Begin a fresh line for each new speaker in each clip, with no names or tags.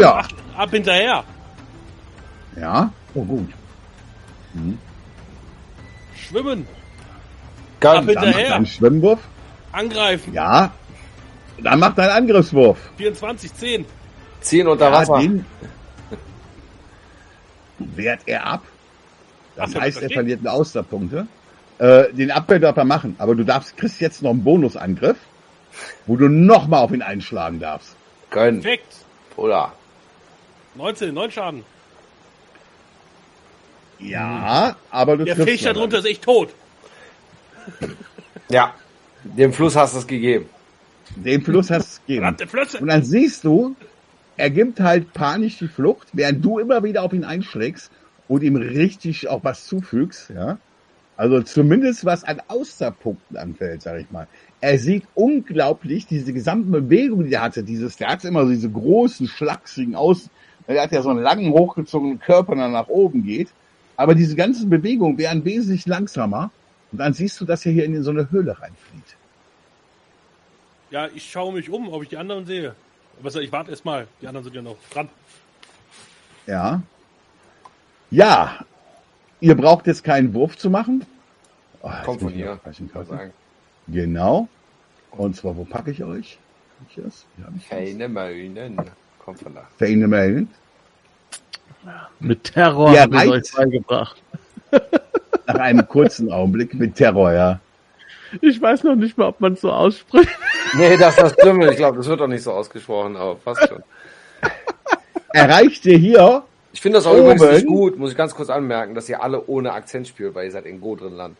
Ja,
Weiter.
Ab, ab hinterher.
Ja? Oh, gut. Hm.
Schwimmen.
Kann.
Ab
Dann
hinterher.
einen Schwimmwurf.
Angreifen.
Ja. Dann macht einen Angriffswurf.
24, 10.
Ziehen unter
Ja,
Wasser.
den wehrt er ab. Das
Ach,
heißt, er verliert eine Austerpunkte. Äh, den Abwehr darf er machen, aber du darfst, kriegst jetzt noch einen Bonusangriff, wo du nochmal auf ihn einschlagen darfst.
Können.
Perfekt.
Oder?
19, 9 Schaden.
Ja, aber du
Der Fisch
ja
darunter
dann.
ist echt tot.
Ja. Dem Fluss hast du es gegeben.
Den Fluss hast du gegeben.
Verdammte Flösse.
Und dann siehst du, er gibt halt panisch die Flucht, während du immer wieder auf ihn einschlägst und ihm richtig auch was zufügst, ja. Also zumindest was an Austerpunkten anfällt, sag ich mal. Er sieht unglaublich diese gesamte Bewegung, die er hatte, dieses, der hat immer so diese großen, schlachsigen Außen, er hat ja so einen langen, hochgezogenen Körper, der nach oben geht. Aber diese ganzen Bewegungen wären wesentlich langsamer. Und dann siehst du, dass er hier in so eine Höhle reinflieht.
Ja, ich schaue mich um, ob ich die anderen sehe. Aber ich warte erst mal. Die anderen sind ja noch dran.
Ja. Ja. Ihr braucht jetzt keinen Wurf zu machen. Oh,
Kommt von hier.
Genau. Und zwar, wo packe ich euch? Hab ich das? Hier hab ich das.
Keine Möhnen. Kommt von da.
Feine Melden.
Mit Terror
Ja,
habe ich
reicht.
euch beigebracht.
Nach einem kurzen Augenblick mit Terror, ja.
Ich weiß noch nicht mal, ob man es so ausspricht.
Nee, das ist das Dümmel. Ich glaube, das wird doch nicht so ausgesprochen, aber fast schon.
Erreicht ihr hier?
Ich finde das auch
Oben.
übrigens nicht gut, muss ich ganz kurz anmerken, dass ihr alle ohne Akzent spielt, weil ihr seid in Godrenland.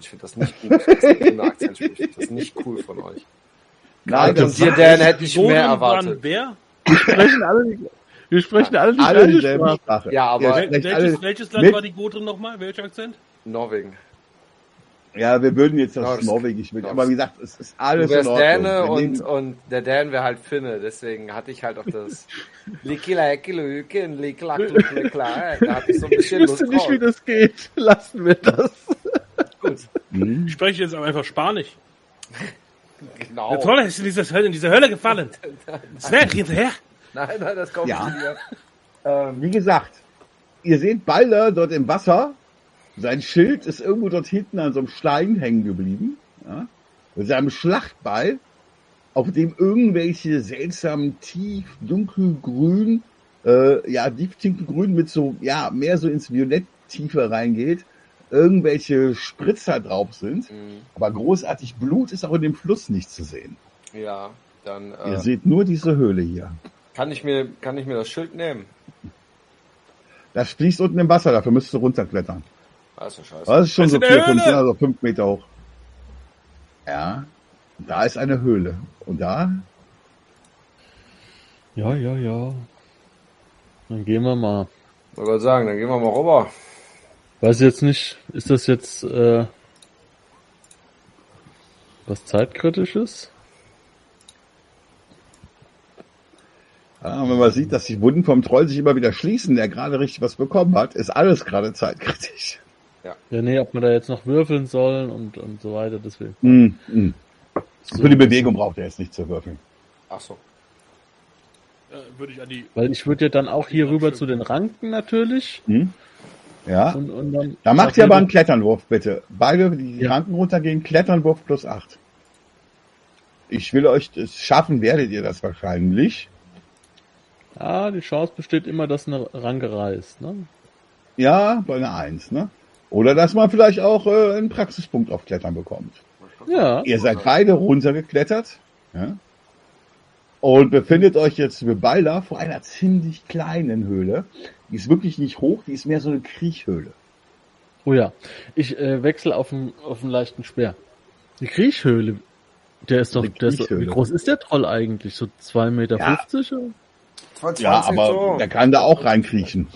Ich finde das nicht gut, dass ihr ohne Akzent spielt. Ich finde das nicht cool von euch.
Nein,
Und dir, Dan, hätte ich mehr erwartet.
wer?
Wir sprechen alle, die- wir sprechen alle die
alle
gleiche
dieselbe
Sprache.
Sprache.
Ja, aber-
sprecht
welches,
alle
welches Land
mit-
war die Gotrin nochmal? Welcher Akzent?
Norwegen.
Ja, wir würden jetzt das
Norsk.
Norwegisch mit, aber wie gesagt, es ist alles
Du wärst
in Ordnung.
Däne und, und der Dan wäre halt Finne, deswegen hatte ich halt auch das Likiläkilüken, Liklaklukla, da hatte ich so ein
Ich
bisschen Lust
wüsste nicht,
drauf.
wie das geht. Lassen wir das.
Gut,
Hm?
Ich spreche jetzt aber einfach Spanisch.
Genau.
Der Trolle ist in Hölle, in dieser Hölle gefallen. Schnell, hinterher.
Nein, nein, das kommt
Ja.
nicht. Ähm,
Wie gesagt, ihr seht Balder dort im Wasser. Sein Schild ist irgendwo dort hinten an so einem Stein hängen geblieben. Ja? Mit seinem Schlachtball, auf dem irgendwelche seltsamen tief dunkelgrün, äh, ja, tief dunkelgrün mit so, ja, mehr so ins Violett tiefer reingeht, irgendwelche Spritzer drauf sind.
mh,
Aber großartig Blut ist auch in dem Fluss nicht zu sehen.
ja, dann
Ihr
äh,
seht nur diese Höhle hier.
kann ich mir kann ich mir das Schild nehmen.
Das fließt unten im Wasser, dafür müsst ihr runterklettern.
Das ist ja scheiße.
Das ist schon
Das
so
ist
vier, fünf, also fünf Meter hoch. Ja. Da ist eine Höhle. Und da,
Ja, ja, ja. Dann gehen wir mal.
Ich wollte sagen, dann gehen wir mal rüber.
Weiß jetzt nicht, ist das jetzt äh, was zeitkritisches?
ja, wenn man sieht, dass die Wunden vom Troll sich immer wieder schließen, der gerade richtig was bekommen hat, ist alles gerade zeitkritisch.
Ja, nee, ob wir da jetzt noch würfeln sollen und, und so weiter, deswegen.
Hm, hm.
So.
Für die Bewegung braucht er jetzt nicht zu würfeln.
Ach so.
Äh, würde ich an die.
Weil ich würde ja dann auch hier rüber zu den Ranken natürlich.
Hm? Ja.
Und, und dann
Da macht ihr aber einen Kletternwurf, bitte. Beide, die
Ja.
Ranken runtergehen, Kletternwurf plus 8. Ich will euch das schaffen, werdet ihr das wahrscheinlich.
Ah, die Chance besteht immer, dass eine Ranke reißt, ne?
Ja, bei einer 1, ne? Oder dass man vielleicht auch äh, einen Praxispunkt auf Klettern bekommt.
Ja.
Ihr seid beide runtergeklettert ja? Und befindet euch jetzt mit Beiler vor einer ziemlich kleinen Höhle. Die ist wirklich nicht hoch, die ist mehr so eine Kriechhöhle.
Oh ja. Ich äh, wechsle auf einen, auf einen leichten Speer. Die Kriechhöhle. Der ist doch,
Die
der ist doch, wie groß ist der Troll eigentlich? So 2,50 Meter?
Ja.
50, oder?
22
Ja, aber
so.
der kann da auch reinkriechen.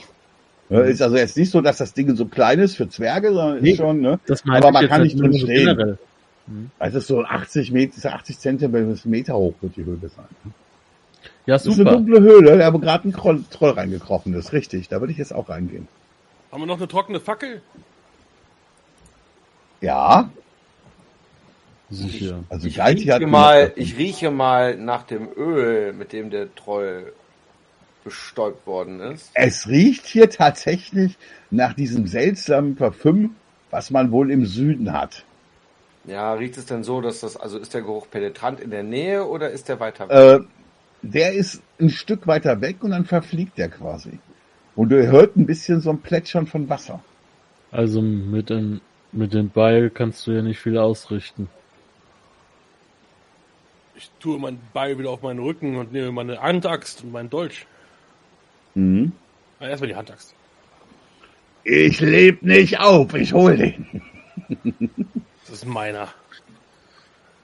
Ja, ist also jetzt nicht so, dass das Ding so klein ist für Zwerge, sondern
Nee.
ist schon, ne?
Das meine
Aber
ich
man
jetzt
kann
halt
nicht
nur
drin stehen.
generell.
Es ist so 80 Meter, 80 Zentimeter bis Meter hoch wird die Höhle sein.
Ja,
Das ist eine
super.
dunkle Höhle, da wo gerade ein Troll, Troll reingekrochen ist. Richtig, da würde ich jetzt auch reingehen.
Haben wir noch eine trockene Fackel?
Ja,
Sicher.
also
Ich
Galti hat
rieche, mal, ich rieche mal nach dem Öl, mit dem der Troll bestäubt worden ist.
Es riecht hier tatsächlich nach diesem seltsamen Parfüm, was man wohl im Süden hat.
Ja, riecht es denn so, dass das, also ist der Geruch penetrant in der Nähe oder ist der weiter weg?
Äh, der ist ein Stück weiter weg und dann verfliegt der quasi. Und du hört ein bisschen so ein Plätschern von Wasser.
Also mit dem, mit dem Beil kannst du ja nicht viel ausrichten.
Ich tue mein Beil wieder auf meinen Rücken und nehme meine Handaxt und meinen Dolch.
Mhm.
Ah, erstmal die Handaxt.
Ich leb nicht auf, ich hol den.
Das ist meiner.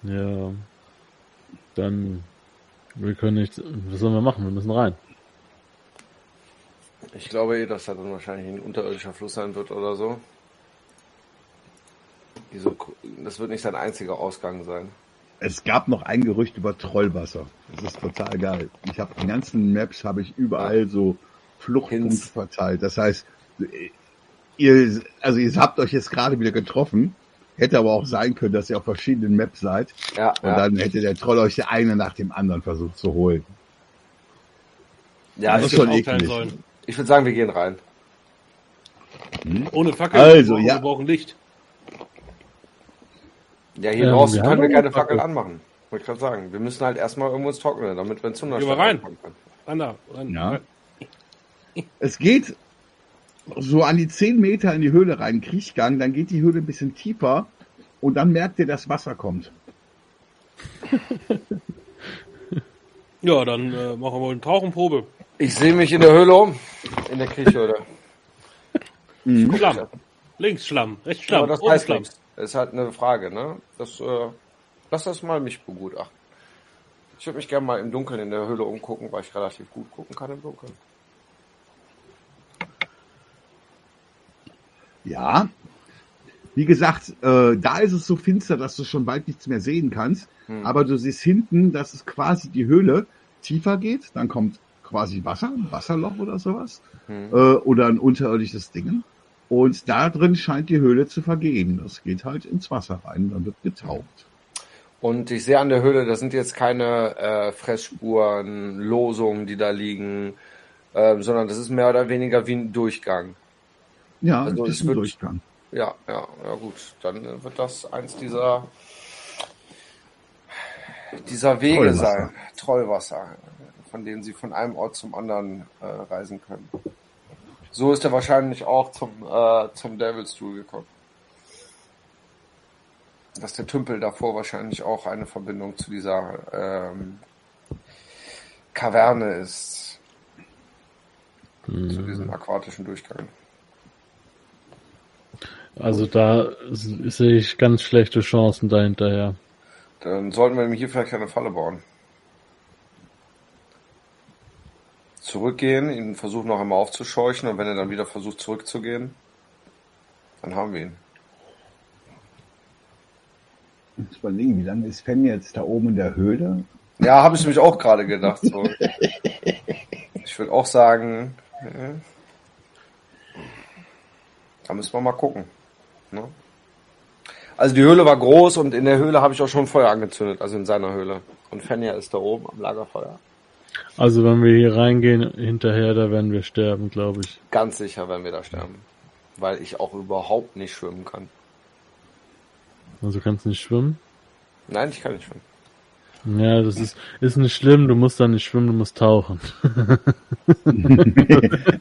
Ja. Dann, wir können nicht, was sollen wir machen? Wir müssen rein.
Ich glaube eh, dass da dann wahrscheinlich ein unterirdischer Fluss sein wird oder so. Diese, das wird nicht sein einziger Ausgang sein.
Es gab noch ein Gerücht über Trollwasser. Das ist total geil. Ich habe die ganzen Maps habe ich überall so Fluchtpunkte verteilt. Das heißt, ihr, also ihr habt euch jetzt gerade wieder getroffen. Hätte aber auch sein können, dass ihr auf verschiedenen Maps seid.
Ja,
Und
ja.
dann hätte der Troll euch eine nach dem anderen versucht zu holen.
ja
das
ich,
ist schon eklig.
sollen.
ich würde sagen, wir gehen rein.
Ohne Fackel.
Also,
wir brauchen,
ja.
Wir brauchen Licht.
Ja, hier
Ähm,
draußen
wir
können wir keine
eine Fackel.
Fackel anmachen. Wollte ich gerade sagen. Wir müssen halt erstmal irgendwo ins Trockene, damit wir ins
Gehen wir rein.
kommen können.
Ran da. Ran.
Ja. Es geht so an die 10 Meter in die Höhle rein, Kriechgang, dann geht die Höhle ein bisschen tiefer und dann merkt ihr, dass Wasser kommt.
Ja, dann äh, machen wir eine Tauchenprobe.
Ich sehe mich in der Höhle um. In der Kriechhöhle.
Schlamm. Links Schlamm, rechts Schlamm,
Aber das heißt
Schlamm.
nichts. Das ist halt eine Frage, ne? Das, äh, lass das mal mich begutachten. Ich würde mich gerne mal im Dunkeln in der Höhle umgucken, weil ich relativ gut gucken kann im Dunkeln.
Ja. Wie gesagt, äh, da ist es so finster, dass du schon bald nichts mehr sehen kannst. Aber du siehst hinten, dass es quasi die Höhle tiefer geht. Dann kommt quasi Wasser, ein Wasserloch oder sowas.
Hm.
Äh, oder ein unterirdisches Ding. Und da drin scheint die Höhle zu vergehen. Das geht halt ins Wasser rein, dann wird getaucht.
Und ich sehe an der Höhle, das sind jetzt keine äh, Fressspuren, Losungen, die da liegen, ähm, sondern das ist mehr oder weniger wie ein Durchgang.
Ja,
Also
das
es
ist ein
wird-
Durchgang.
Ja, ja, ja gut. Dann wird das eins dieser dieser Wege
Trollwasser.
sein. Trollwasser, von denen sie von einem Ort zum anderen äh, reisen können. So ist er wahrscheinlich auch zum, äh, zum Devil's Stool gekommen. Dass der Tümpel davor wahrscheinlich auch eine Verbindung zu dieser ähm, Kaverne ist. Zu diesem aquatischen Durchgang.
Also da sehe ich ganz schlechte Chancen dahinterher.
Dann sollten wir ihm hier vielleicht eine Falle bauen. Zurückgehen, ihn versuchen noch einmal aufzuscheuchen und wenn er dann wieder versucht zurückzugehen, dann haben wir ihn.
Ich überlegen, wie lange ist Fan jetzt da oben in der Höhle?
Ja, habe ich nämlich auch gerade gedacht. So. Ich würde auch sagen, äh, da müssen wir mal gucken. Ne? Also die Höhle war groß und in der Höhle habe ich auch schon Feuer angezündet, also in seiner Höhle. Und Fenja ist da oben am Lagerfeuer.
Also wenn wir hier reingehen hinterher, da werden wir sterben, glaube ich.
Ganz sicher werden wir da sterben. Weil ich auch überhaupt nicht schwimmen kann.
Also du kannst nicht schwimmen.
Nein, ich kann nicht schwimmen.
Ja, das ist, ist nicht schlimm, du musst da nicht schwimmen, du musst tauchen.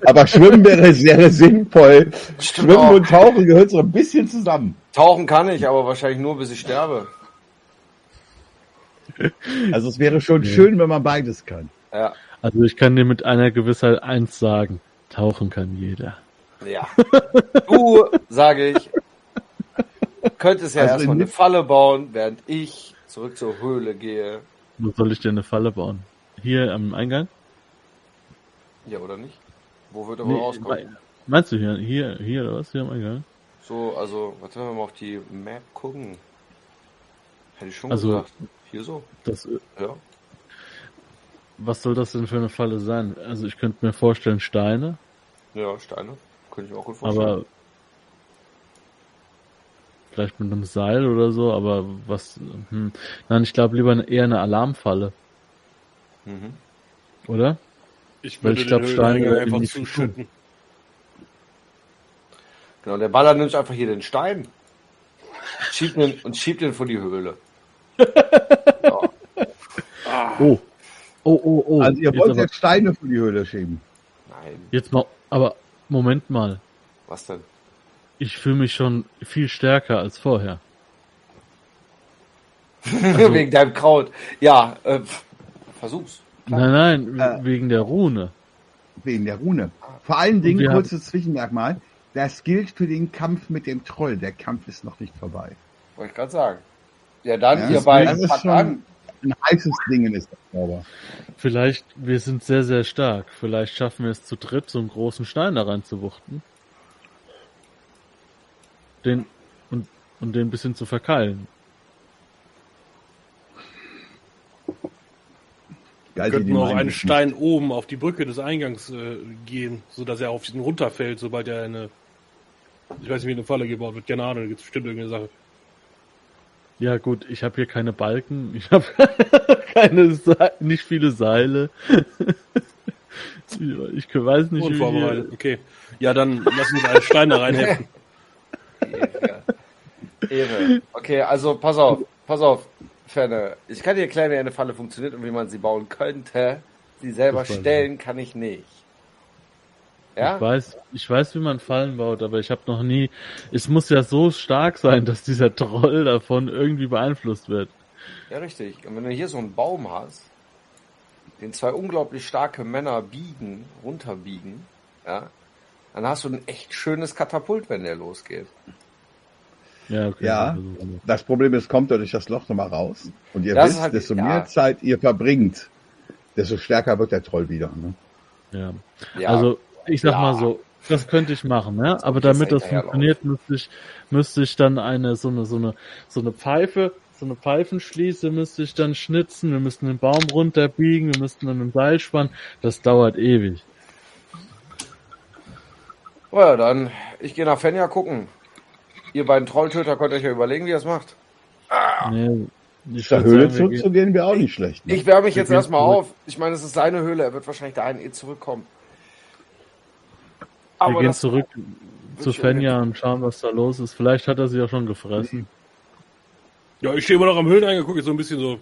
Aber Schwimmen wäre sehr sinnvoll.
Stimmt
Schwimmen
auch.
und Tauchen gehört so ein bisschen zusammen.
Tauchen kann ich, aber wahrscheinlich nur, bis ich sterbe.
Also es wäre schon schön, wenn man beides kann.
Ja,
Also ich kann dir mit einer Gewissheit eins sagen. Tauchen kann jeder.
ja. Du, sage ich, könntest ja
Also
erstmal
in-
eine Falle bauen, während ich zurück zur Höhle gehe.
Wo soll ich dir eine Falle bauen? Hier am Eingang?
Ja, oder nicht? Wo wird er wohl
Nee,
rauskommen?
meinst du hier, hier, hier oder was? Hier am Eingang?
So, also, warte wenn wir mal auf die Map gucken. Hätte ich schon
Also-
gesagt. Hier so,
Das,
ja.
was soll das denn für eine Falle sein? Also ich könnte mir vorstellen Steine,
Ja, Steine. Könnte ich mir auch gut vorstellen.
aber vielleicht mit einem Seil oder so, aber was, hm. Nein, ich glaube lieber eher eine Alarmfalle,
Mhm.
oder?
Ich
Weil
würde
ich glaub,
den
Steine
einfach
nicht
zuschütten.
Genau, der Baller nimmt einfach hier den Stein. Schiebt ihn, und schiebt ihn vor die Höhle. ja.
Oh. Oh, oh, oh.
Also ihr
jetzt,
wollt
aber,
jetzt Steine für die Höhle schieben.
Nein,
jetzt mal, aber Moment mal.
was denn?
Ich fühle mich schon viel stärker als vorher.
Wegen deinem Kraut. Ja, äh, versuch's.
Nein, nein,
Äh.
wegen der Rune.
Wegen der Rune. Vor allen Dingen, kurzes Zwischenmerkmal, das gilt für den Kampf mit dem Troll. Der Kampf ist noch nicht vorbei.
Wollte ich gerade sagen. Ja, dann,
Ja,
ihr beiden, packt
schon-
an.
Ein heißes Ding ist das aber.
Vielleicht, wir sind sehr, sehr stark. Vielleicht schaffen wir es zu dritt, so einen großen Stein da reinzuwuchten. Den, und, und den ein bisschen zu verkeilen.
Geil,
Wir
die
könnten auch einen Stein oben auf die Brücke des Eingangs äh, gehen, sodass er auf ihn runterfällt, sobald er eine. Ich weiß nicht, wie eine Falle gebaut wird. Keine Ahnung, da gibt es bestimmt irgendeine Sache.
Ja gut, ich habe hier keine Balken, ich habe keine, Se nicht viele Seile. ich weiß nicht, wie
Unvorbereitet. Okay. Ja, dann lass uns einen Stein da reinheften.
Ehre. Okay, also pass auf, pass auf, Ferne. Ich kann dir erklären, wie eine Falle funktioniert und wie man sie bauen könnte. Sie selber stellen kann ich nicht. Ja?
Ich weiß, ich weiß, wie man Fallen baut, aber ich habe noch nie. Es muss ja so stark sein, dass dieser Troll davon irgendwie beeinflusst wird.
Ja, richtig. Und wenn du hier so einen Baum hast, den zwei unglaublich starke Männer biegen, runterbiegen, ja, dann hast du ein echt schönes Katapult, wenn der losgeht.
Ja, okay.
Ja. Das Problem ist, kommt er durch das Loch nochmal raus. Und ihr
Das
wisst,
halt-
desto
ja.
mehr Zeit ihr verbringt, desto stärker wird der Troll wieder. Ne?
ja.
Ja,
Also ich sag
Ja.
mal so, das könnte ich machen, ja. Aber damit das funktioniert, müsste ich, müsste ich dann eine so eine so eine so eine Pfeife, so eine Pfeifenschließe müsste ich dann schnitzen. Wir müssten den Baum runterbiegen, wir müssten dann ein Seil spannen. Das dauert ewig.
oh ja, dann, ich gehe nach Fenja gucken. Ihr beiden Trolltöter könnt euch ja überlegen, wie ihr es macht.
Nee, ich
Der Höhle
wir gehen-
zurückzugehen wäre auch nicht schlecht. Ne?
Ich wärme mich jetzt
gehen
erstmal auf. Ich meine, es ist seine Höhle, er wird wahrscheinlich dahin eh zurückkommen.
Wir
Aber
gehen
das,
zurück zu Fenja und schauen, was da los ist. Vielleicht hat er sie ja schon gefressen.
Ja, ich stehe immer noch am Höhleneingang, gucke jetzt so ein bisschen so.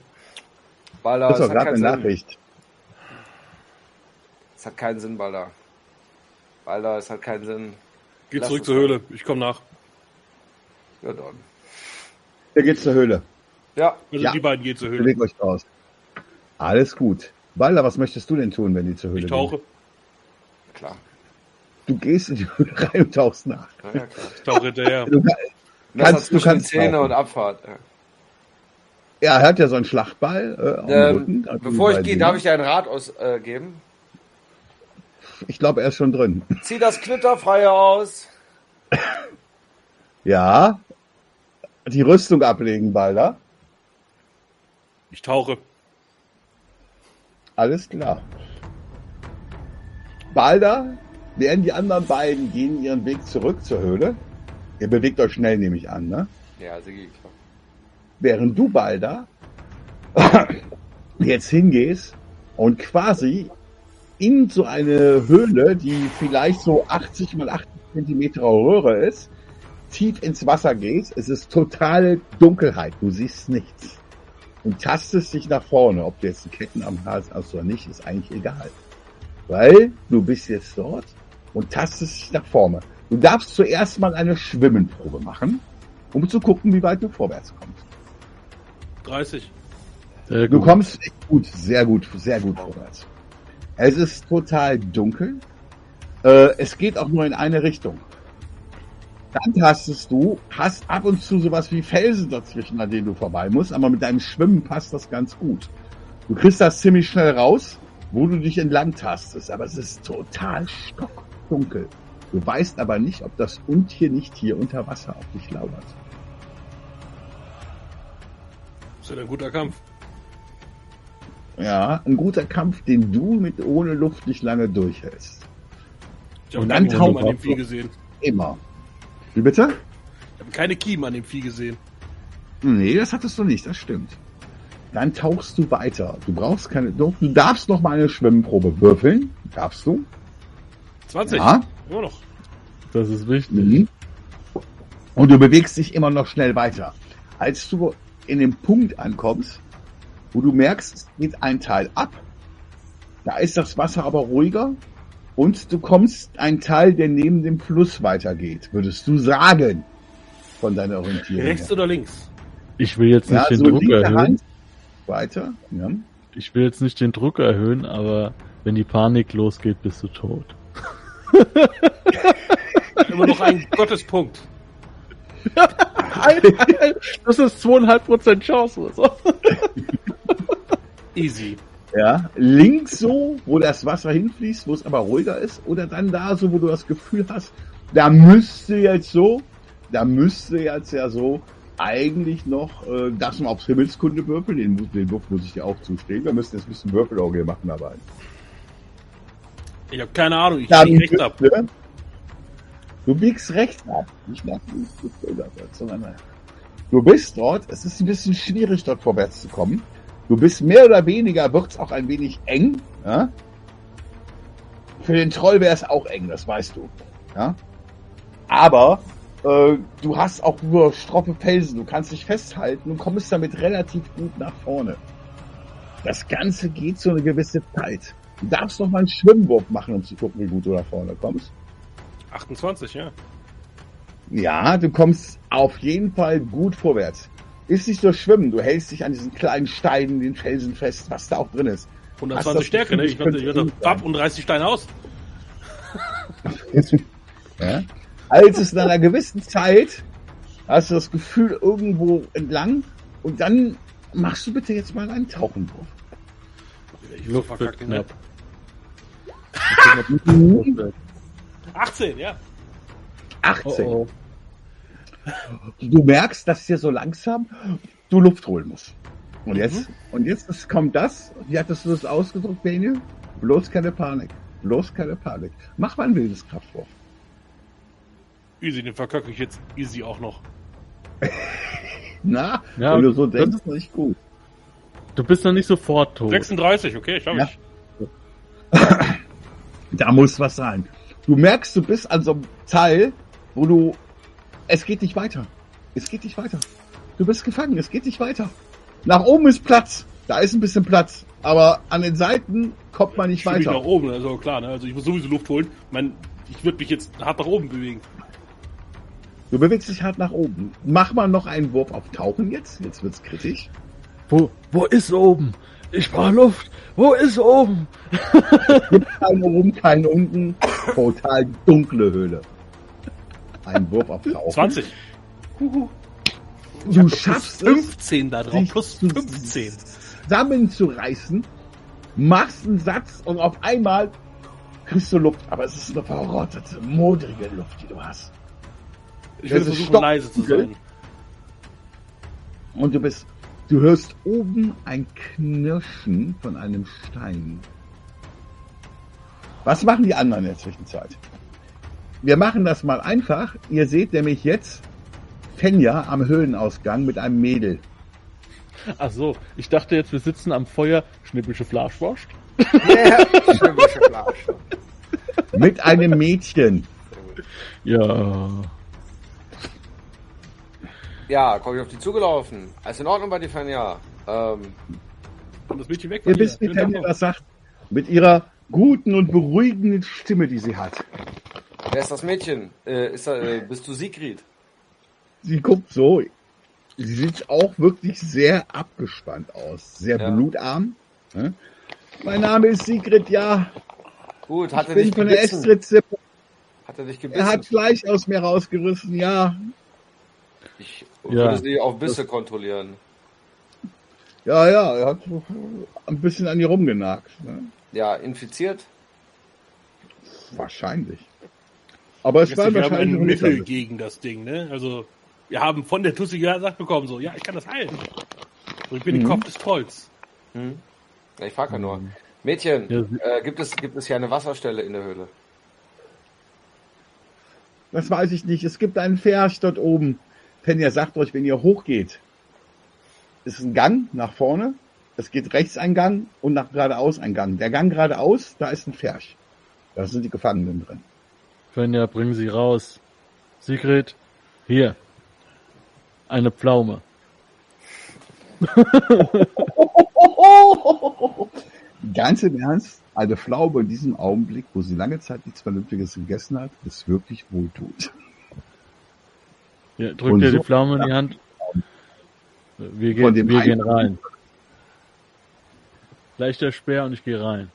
Balder,
Das ist doch gerade eine
Sinn.
Nachricht.
Es hat keinen Sinn, Balder. Balder, es hat keinen Sinn.
Geh
Lass
zurück zur. Höhle. Ich komme nach.
Ja, dann.
Hier geht's zur Höhle.
Ja,
Also
Ja.
die beiden gehen zur Höhle.
Bewegt euch raus. Alles gut. Walter, was möchtest du denn tun, wenn die zur Höhle
Ich tauche.
klar.
gehen? Du gehst in die Höhle rein und tauchst nach.
Ja, ja, klar.
Ich tauche hinterher.
Du, Kannst- du kannst
die Zähne
tauchen.
und Abfahrt. Ja.
Ja, er hat ja so einen Schlachtball äh,
Ähm,
Rücken. also
bevor ich gehe, darf ich dir einen Rat ausgeben.
Ich glaube, er ist schon drin.
Zieh das Knitterfreie aus.
Ja. Die Rüstung ablegen, Balder.
Ich tauche.
Alles klar. Balder, während die anderen beiden gehen ihren Weg zurück zur Höhle. Ihr bewegt euch schnell, nehme ich an, ne?
Ja, Sigi, klar.
Während du, Balder, jetzt hingehst und quasi in so eine Höhle, die vielleicht so 80 mal 80 Zentimeter Röhre ist, tief ins Wasser gehst. Es ist totale Dunkelheit. Du siehst nichts. Und tastest dich nach vorne. Ob du jetzt einen Ketten am Hals hast oder nicht, ist eigentlich egal. Weil du bist jetzt dort und tastest dich nach vorne. Du darfst zuerst mal eine Schwimmenprobe machen, um zu gucken, wie weit du vorwärts kommst.
30.
Sehr
Du
gut.
kommst echt gut, sehr gut, sehr gut vorwärts. Es ist total dunkel. Äh, es geht auch nur in eine Richtung. Dann tastest du, hast ab und zu sowas wie Felsen dazwischen, an denen du vorbei musst, aber mit deinem Schwimmen passt das ganz gut. Du kriegst das ziemlich schnell raus, wo du dich entlang tastest, aber es ist total stockdunkel. Du weißt aber nicht, ob das Untier nicht hier unter Wasser auf dich lauert.
Das ist ja ein guter Kampf.
Ja, ein guter Kampf, den du mit ohne Luft nicht lange durchhältst.
Ich habe
dann taucht
an dem
er
Vieh
auf.
gesehen.
Immer. Wie bitte?
Ich habe keine Kiemen an dem Vieh gesehen.
Nee, das hattest du nicht, das stimmt. Dann tauchst du weiter. Du brauchst keine, du du darfst noch mal eine Schwimmprobe würfeln. Darfst du?
20.
Ja.
Immer noch.
Das ist wichtig.
Mhm. Und du bewegst dich immer noch schnell weiter. Als du in den Punkt ankommst, wo du merkst, es geht ein Teil ab, da ist das Wasser aber ruhiger und du kommst ein Teil, der neben dem Fluss weitergeht, würdest du sagen, von deiner Orientierung.
Rechts
her.
oder links?
Ich will jetzt nicht
Ja,
den
so
Druck erhöhen.
Hand weiter. Ja.
Ich will jetzt nicht den Druck erhöhen, aber wenn die Panik losgeht, bist du tot.
Immer noch ein Gottespunkt.
das ist zweieinhalb Prozent Chance oder so.
Easy.
Ja, links so, wo das Wasser hinfließt, wo es aber ruhiger ist, oder dann da so, wo du das Gefühl hast, da müsste jetzt so, da müsste jetzt ja so eigentlich noch, äh, du mal aufs Himmelskunde würfeln, den, den Wurf muss ich dir auch zustehen, wir müssen jetzt ein bisschen Würfelauge machen dabei.
Ich habe keine Ahnung. Ich
Da
bieg rechts ab.
Du biegst rechts ab, nicht nach links, sondern Du bist dort, es ist ein bisschen schwierig, dort vorwärts zu kommen. Du bist mehr oder weniger, wird's auch ein wenig eng. Ja? Für den Troll wäre es auch eng, das weißt du. Ja? Aber äh, du hast auch nur stroffe Felsen, du kannst dich festhalten und kommst damit relativ gut nach vorne. Das Ganze geht so eine gewisse Zeit. Du darfst noch mal einen Schwimmwurf machen, um zu gucken, wie gut du nach vorne kommst.
28, ja.
Ja, du kommst auf jeden Fall gut vorwärts. Ist nicht nur Schwimmen, du hältst dich an diesen kleinen Steinen, den Felsen fest, was da auch drin ist. Hast
120
das
Stärke, ne? Ich dachte,
ich könnte
papp und reiß die Steine aus.
Ja? Als es in einer gewissen Zeit hast du das Gefühl irgendwo entlang und dann machst du bitte jetzt mal einen Tauchenwurf.
Ich
Luft
verkackt,
knapp.
18, ja.
18.
Oh, oh.
Du merkst, dass dir so langsam du Luft holen musst. Und jetzt, und jetzt ist, kommt das, wie hattest du das ausgedrückt, Daniel? Bloß keine Panik. Bloß keine Panik. Mach mal ein wildes Kraftwurf.
Easy, den verkacke ich jetzt easy auch noch.
Na,
Ja,
wenn du so
das
denkst,
ist-
ist nicht gut.
Du bist noch nicht sofort tot.
36, okay, schaffe
Ja.
ich.
Da muss was sein. Du merkst, du bist an so einem Teil, wo du, es geht nicht weiter. Es geht nicht weiter. Du bist gefangen, es geht nicht weiter. Nach oben ist Platz. Da ist ein bisschen Platz. Aber an den Seiten kommt man nicht
Ich mich nach
weiter.
oben, also klar, ne? Also ich muss sowieso Luft holen. Mein, ich würde mich jetzt hart nach oben bewegen.
Du bewegst dich hart nach oben. Mach mal noch einen Wurf auf Tauchen jetzt. Jetzt wird's kritisch.
Wo, wo ist oben? Ich brauche Luft. Wo ist oben?
Kein oben, kein unten. Total dunkle Höhle. Ein Wurf auf Tauchen.
20. Ich
du schaffst es,
15 da drauf, plus
zu-
15.
zusammenzureißen, machst einen Satz und auf einmal kriegst du Luft. Aber es ist eine verrottete, modrige Luft, die du hast.
Ich will versuchen,
Stock-
leise zu sein.
Und du bist, du hörst oben ein Knirschen von einem Stein. Was machen die anderen in der Zwischenzeit? Wir machen das mal einfach. Ihr seht nämlich jetzt Fenja am Höhlenausgang mit einem Mädel.
Ach so, ich dachte jetzt, wir sitzen am Feuer, schnippische Flaschwurst.
Ja, schwäbische Fleisch.
Mit einem Mädchen.
Ja.
Ja, komme ich auf die zugelaufen. Alles in Ordnung bei dir, Fenja? Ähm,
Und das Mädchen weg von
Ihr wisst, wie Fenja das sagt. Mit ihrer guten und beruhigenden Stimme, die sie hat.
Wer ist das Mädchen? Äh, ist da, äh, bist du Sigrid?
Sie guckt so. Sie sieht auch wirklich sehr abgespannt aus. Sehr
Ja.
blutarm. ne? Mein Name ist Sigrid, ja.
Gut, hat
Ich
er
bin
dich
von der.
Hat er dich
Er
gebissen?
hat Fleisch aus mir rausgerissen, ja.
Ich
Ja.
würde sie auf Bisse kontrollieren.
Ja, ja, er hat ein bisschen an ihr rumgenagt. Ne?
Ja, infiziert?
Wahrscheinlich. Aber es war
wir haben
wahrscheinlich
ein Mittel
Mittel.
gegen das Ding, ne? Also, wir haben von der Tussi gesagt bekommen, so, ja, ich kann das heilen. Und ich bin
Mhm.
die Kopf des Trolls.
Hm? Ja, ich frage ja nur. Mädchen,
Ja,
äh, gibt, es, gibt es hier eine Wasserstelle in der Höhle?
Das weiß ich nicht. Es gibt einen Pferch dort oben. Fenja sagt euch, wenn ihr hochgeht, ist ein Gang nach vorne. Es geht rechts ein Gang und nach geradeaus ein Gang. Der Gang geradeaus, da ist ein Pferch. Da sind die Gefangenen drin.
Fenja, bring sie raus. Sigrid, hier. Eine Pflaume.
Ganz im Ernst, eine Pflaume in diesem Augenblick, wo sie lange Zeit nichts Vernünftiges gegessen hat, ist wirklich wohltuend.
Ja, drück dir
so-
die Pflaume in die Hand. Wir gehen, wir gehen rein. Gleich der Speer und ich gehe rein.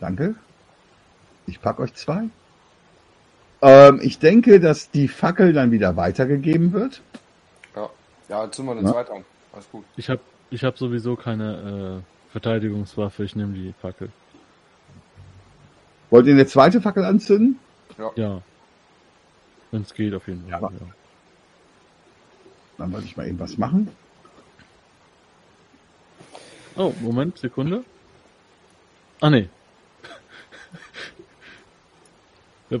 Danke. Ich pack euch zwei. Ähm, ich denke, dass die Fackel dann wieder weitergegeben wird.
Ja, ja zieh mal eine
Ja.
zweite an. Alles gut.
Ich habe ich hab sowieso keine äh, Verteidigungswaffe, ich nehme die Fackel.
Wollt ihr eine zweite Fackel anzünden?
Ja. Wenn es geht, auf jeden Fall.
Ja.
Ja.
Dann wollte ich mal eben was machen.
Oh, Moment, Sekunde. Ah, nee. der, der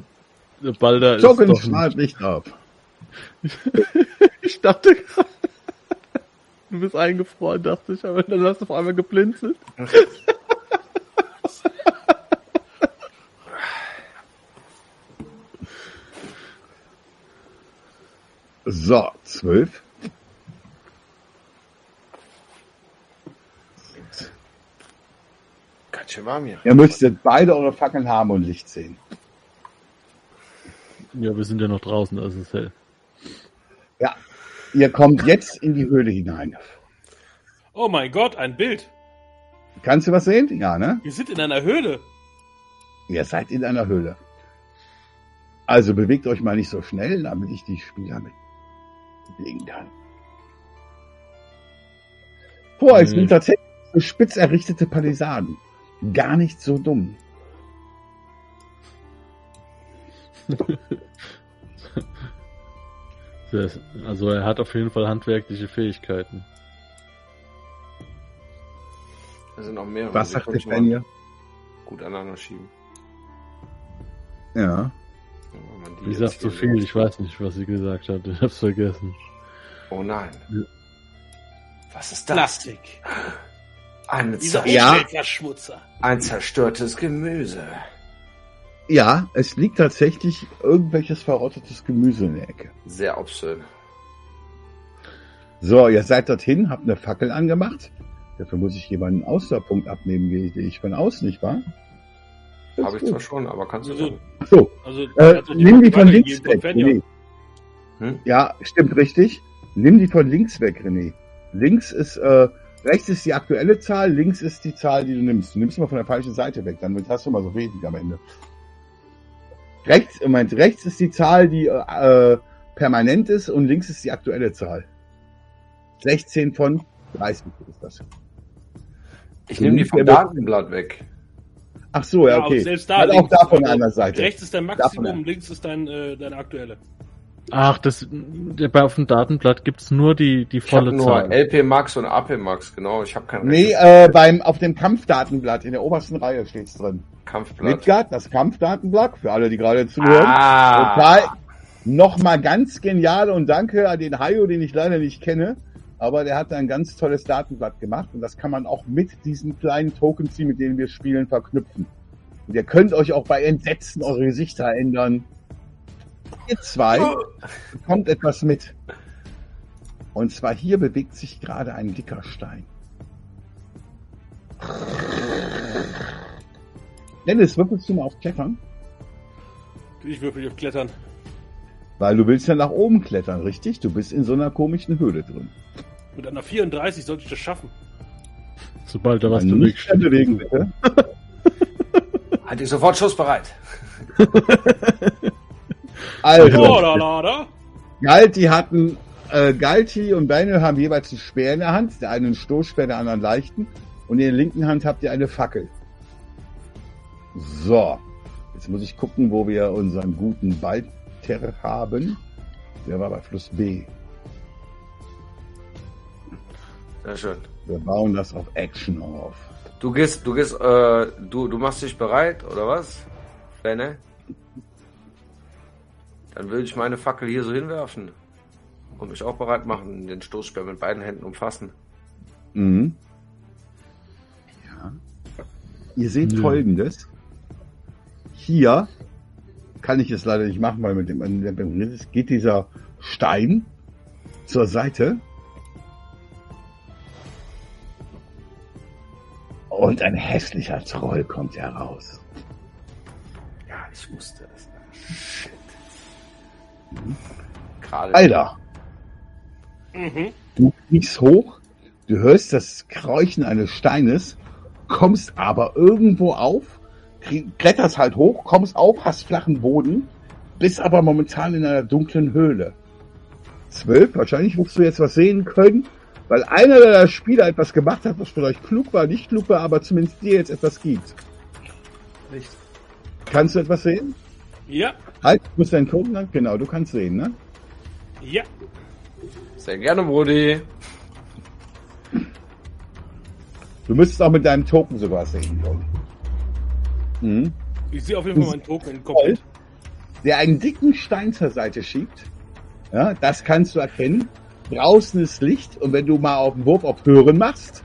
Balder ist
Zocken
doch
strahlt nicht auf.
Ich dachte gerade, du bist eingefroren, dachte ich, aber dann hast du auf einmal geblinzelt.
So, zwölf.
Ganz schön warm hier.
Ihr müsstet beide eure Fackeln haben und Licht sehen.
Ja, wir sind ja noch draußen, da ist es hell.
Ja, ihr kommt jetzt in die Höhle hinein.
Oh mein Gott, ein Bild.
Kannst du was sehen? Ja, ne?
Wir sind in einer Höhle.
Ihr seid in einer Höhle. Also bewegt euch mal nicht so schnell, damit ich die Spieler mitlegen kann. Vor euch
Nee.
sind tatsächlich spitz errichtete Palisaden. Gar nicht so dumm.
Also er hat auf jeden Fall handwerkliche Fähigkeiten.
Da sind noch mehrere.
Was sagt der hier?
Gut aneinander schieben.
Ja.
Sagt so
hier
viel, ich weiß nicht, was sie gesagt hat. Ich hab's vergessen.
Oh nein.
Ja.
Was ist das?
Plastik.
Eine
Dieser
zer
Ja.
Ein zerstörtes Gemüse.
Ja, es liegt tatsächlich irgendwelches verrottetes Gemüse in der Ecke.
Sehr obszön.
So, ihr seid dorthin, habt eine Fackel angemacht. Dafür muss ich jemanden einen Ausdauerpunkt abnehmen, gehe ich von aus, nicht wahr?
Habe ich zwar schon, aber kannst du
Also,
dann.
So,
also,
äh,
doch
nimm die von links
von
weg,
Fenja.
René.
Hm?
Ja, stimmt richtig. Nimm die von links weg, René. Links ist, äh, rechts ist die aktuelle Zahl, links ist die Zahl, die du nimmst. Du nimmst mal von der falschen Seite weg, dann hast du mal so wenig am Ende. Rechts, im Moment, rechts ist die Zahl, die äh, permanent ist und links ist die aktuelle Zahl. 16 von 30 ist das.
Ich nehme die vom
Der
Datenblatt weg.
Ach so, ja,
Ja,
okay.
aber selbst da
Hat auch da von
also
einer Seite.
Rechts ist dein Maximum, links ist dein, äh, deine aktuelle.
Ach, das, der, bei auf dem Datenblatt gibt's nur die, die
Ich habe
volle
nur
Zahl.
LP Max und AP Max, genau. Ich habe kein
Nee, äh, beim, auf dem Kampfdatenblatt in der obersten Reihe steht's drin.
Kampfblatt.
Midgard, das Kampfdatenblatt, für alle, die gerade zuhören.
Ah,
Total nochmal ganz genial und danke an den Hayo, den ich leider nicht kenne. Aber der hat ein ganz tolles Datenblatt gemacht und das kann man auch mit diesen kleinen Tokens, die mit denen wir spielen, verknüpfen. Und ihr könnt euch auch bei Entsetzen eure Gesichter ändern. Ihr zwei bekommt etwas mit. Und zwar hier bewegt sich gerade ein dicker Stein. Dennis, würfelst du mal auf Klettern?
Ich würfel auf Klettern.
Weil du willst ja nach oben klettern, richtig? Du bist in so einer komischen Höhle drin.
Mit einer 34 sollte ich das schaffen.
Sobald er was
Nicht
bewegt.
mehr bewegen, bitte.
halt dich sofort schussbereit.
Also,
Oh, da, da, da.
Galti hatten, äh, Galti und Beinel haben jeweils einen Speer in der Hand, der eine einen Stoßspeer, der andere einen leichten. Und in der linken Hand habt ihr eine Fackel. So. Jetzt muss ich gucken, wo wir unseren guten Walter haben. Der war bei Fluss B.
Sehr schön.
Wir bauen das auf Action auf.
Du gehst, du gehst, äh, du, du machst dich bereit, oder was? Benne? Dann würde ich meine Fackel hier so hinwerfen. Und mich auch bereit machen, den Stoßspeer mit beiden Händen umfassen.
Mhm. Ja. Ihr seht
Ja.
folgendes. Hier kann ich es leider nicht machen, weil mit dem es geht dieser Stein zur Seite. Und ein hässlicher Troll kommt heraus.
Ja, ich wusste es. Gerade.
Alter,
Mhm.
du fliegst hoch, du hörst das Kräuchen eines Steines, kommst aber irgendwo auf, kletterst halt hoch, kommst auf, hast flachen Boden, bist aber momentan in einer dunklen Höhle. Zwölf, wahrscheinlich wirst du jetzt was sehen können, weil einer der Spieler etwas gemacht hat, was vielleicht klug war, nicht klug war, aber zumindest dir jetzt etwas gibt.
Nicht.
Kannst du etwas sehen?
Ja,
Halt, du musst deinen Token an. Genau, du kannst sehen, ne?
ja.
Sehr gerne, Brody.
Du müsstest auch mit deinem Token sogar sehen, glaube ich. Mhm.
Ich sehe auf jeden Fall meinen Token komplett.
der einen dicken Stein zur Seite schiebt. Ja, das kannst du erkennen. Draußen ist Licht und wenn du mal auf den Wurf auf Hören machst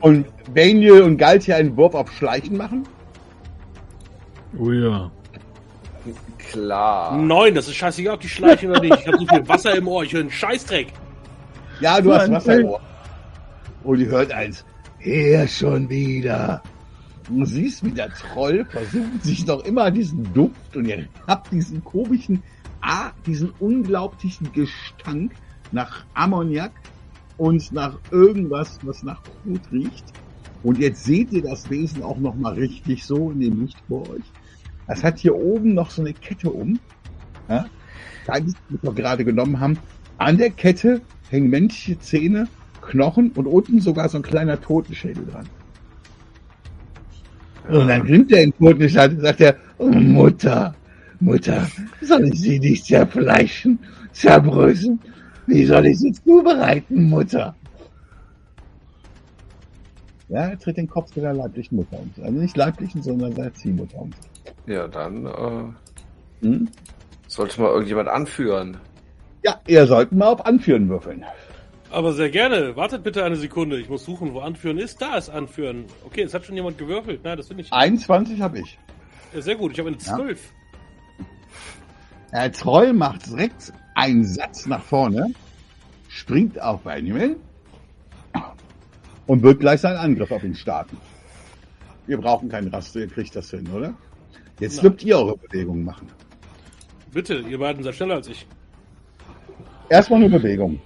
und Daniel und Galtier einen Wurf auf Schleichen machen,
Oh ja.
Klar.
Neun, das ist scheißegal, ob die schleichen oder nicht. Ich habe so viel Wasser im Ohr, ich höre einen Scheißdreck.
ja, du hast
Mann,
Wasser
ey.
im Ohr. Und ihr hört eins, er schon wieder. Du siehst, wie der Troll versucht sich noch immer diesen Duft und ihr habt diesen komischen, ah, diesen unglaublichen Gestank nach Ammoniak und nach irgendwas, was nach Blut riecht. Und jetzt seht ihr das Wesen auch noch mal richtig so in dem Licht vor euch. Es hat hier oben noch so eine Kette um. Ja? Da, die wir gerade genommen haben. An der Kette hängen menschliche Zähne, Knochen und unten sogar so ein kleiner Totenschädel dran. Und dann grinst er in Totenschädel und sagt er, oh, Mutter, Mutter, soll ich sie nicht zerfleischen, zerbröseln? Wie soll ich sie zubereiten, Mutter? Ja, er tritt den Kopf seiner leiblichen Mutter um. Also nicht leiblichen, sondern seiner Ziehmutter um.
Ja, dann äh,
Hm?
sollte mal irgendjemand anführen.
Ja, ihr sollten mal auf Anführen würfeln.
Aber sehr gerne. Wartet bitte eine Sekunde. Ich muss suchen, wo Anführen ist. Da ist Anführen. Okay, es hat schon jemand gewürfelt. Nein, das finde ich.
21 habe ich.
Ja, sehr gut. Ich habe eine
Ja.
12.
Der Troll macht direkt einen Satz nach vorne, springt auf Benjamin und wird gleich seinen Angriff auf ihn starten. Wir brauchen keinen Raster, ihr kriegt das hin, oder? Jetzt
Nein.
dürft ihr eure Bewegungen machen.
Bitte, ihr beiden seid schneller als ich.
Erstmal eine Bewegung.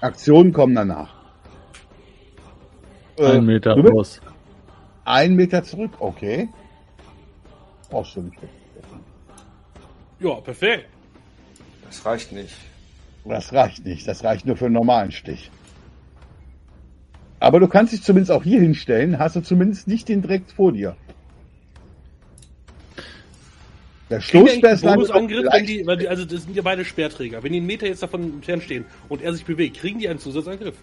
Aktionen kommen danach. Äh,
Ein Meter
du bist
raus.
Ein Meter zurück, okay. Brauchst du nicht.
Ja, perfekt.
Das reicht nicht.
Das reicht nicht. Das reicht nur für einen normalen Stich. Aber du kannst dich zumindest auch hier hinstellen, hast du zumindest nicht den direkt vor dir. Der lange
Bonusangriff, wenn die, weil die, also das sind ja beide Speerträger. Wenn die einen Meter jetzt davon entfernt stehen und er sich bewegt, kriegen die einen Zusatzangriff.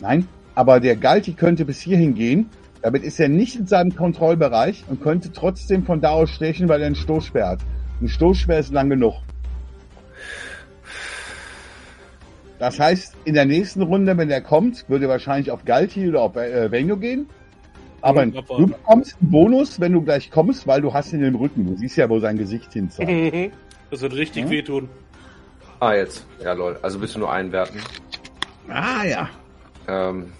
Nein, aber der Galti könnte bis hierhin gehen. Damit ist er nicht in seinem Kontrollbereich und könnte trotzdem von da aus stechen, weil er einen Stoßsperr hat. Ein Stoßsperr ist lang genug. Das heißt, in der nächsten Runde, wenn er kommt, würde er wahrscheinlich auf Galti oder auf äh, Vengo gehen. Aber du bekommst einen Bonus, wenn du gleich kommst, weil du hast ihn im Rücken. Du siehst ja, wo sein Gesicht hin zeigt.
Das wird richtig
Hm?
wehtun.
Ah, jetzt. Ja, lol. Also bist du nur einwerten.
ah ja.
Ähm,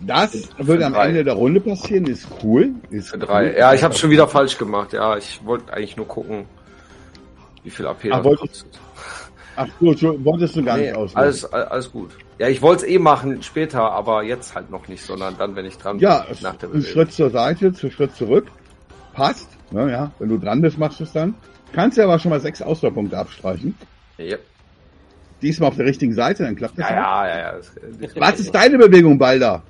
Das würde am
drei.
Ende der Runde passieren, ist cool. Ist
für drei.
cool.
Ja, ich habe schon wieder falsch gemacht. Ja, ich wollte eigentlich nur gucken, wie viel AP
Ah,
das
wolltest-. Ach so, wolltest du gar
Nee,
nicht aus.
alles, all- alles gut. Ja, ich wollte es eh machen später, aber jetzt halt noch nicht, sondern dann, wenn ich dran
Ja,
bin, nach der
ein. Schritt zur Seite, zu Schritt zurück. Passt. Ne, ja, wenn du dran bist, machst du es dann. Kannst ja aber schon mal sechs Ausdauerpunkte abstreichen.
Yep.
Diesmal auf der richtigen Seite, dann klappt das.
Ja,
auch.
ja, ja, ja. Das, das
Was ist deine Bewegung, Balder?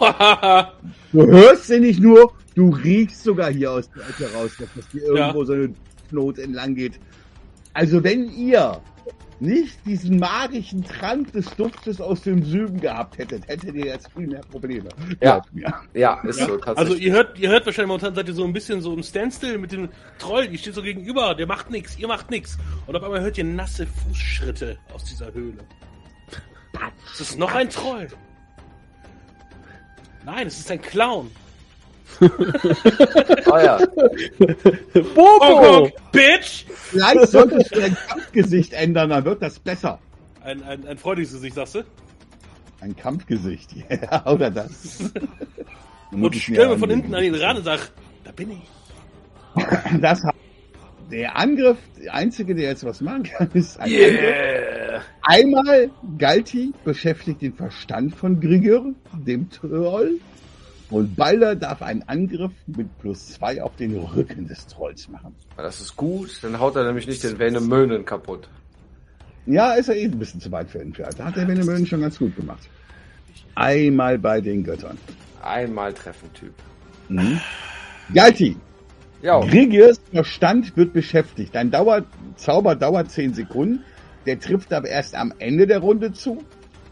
ja,
Du hörst sie nicht nur, du riechst sogar hier aus der Ecke raus, dass das hier irgendwo so eine Not entlang geht. Also wenn ihr nicht diesen magischen Trank des Duftes aus dem Süden gehabt hättet, hättet ihr jetzt viel mehr Probleme.
Ja. Ja, ist so, tatsächlich.
Also ihr hört, ihr hört wahrscheinlich momentan seid ihr so ein bisschen so im Standstill mit dem Troll, die steht so gegenüber, der macht nichts, ihr macht nichts. Und auf einmal hört ihr nasse Fußschritte aus dieser Höhle. Es ist noch ein Troll. Nein, es ist ein Clown.
Ah, ja.
Oh, oh, Bitch!
Vielleicht solltest du dein Kampfgesicht ändern, dann wird das besser.
Ein, ein, ein freudiges Gesicht, sagst du?
Ein Kampfgesicht, ja, oder das.
Und stell mir von hinten an ihn ran und sag, da bin ich.
Das hat der Angriff, der einzige, der jetzt was machen kann, ist ein Angriff.
Yeah.
Einmal Galti beschäftigt den Verstand von Grigor, dem Troll. Und Balder darf einen Angriff mit plus zwei auf den Rücken des Trolls machen.
Das ist gut, dann haut er nämlich nicht den Venemönen kaputt.
Ja, ist er eh ein bisschen zu weit für entfernt. Da hat der Venemönen schon ganz gut gemacht. Einmal bei den Göttern.
Einmal treffen, Typ.
Mhm. Galti,
Ja,
Grigirs Verstand wird beschäftigt. Dein Dauer, Zauber dauert 10 Sekunden. Der trifft aber erst am Ende der Runde zu.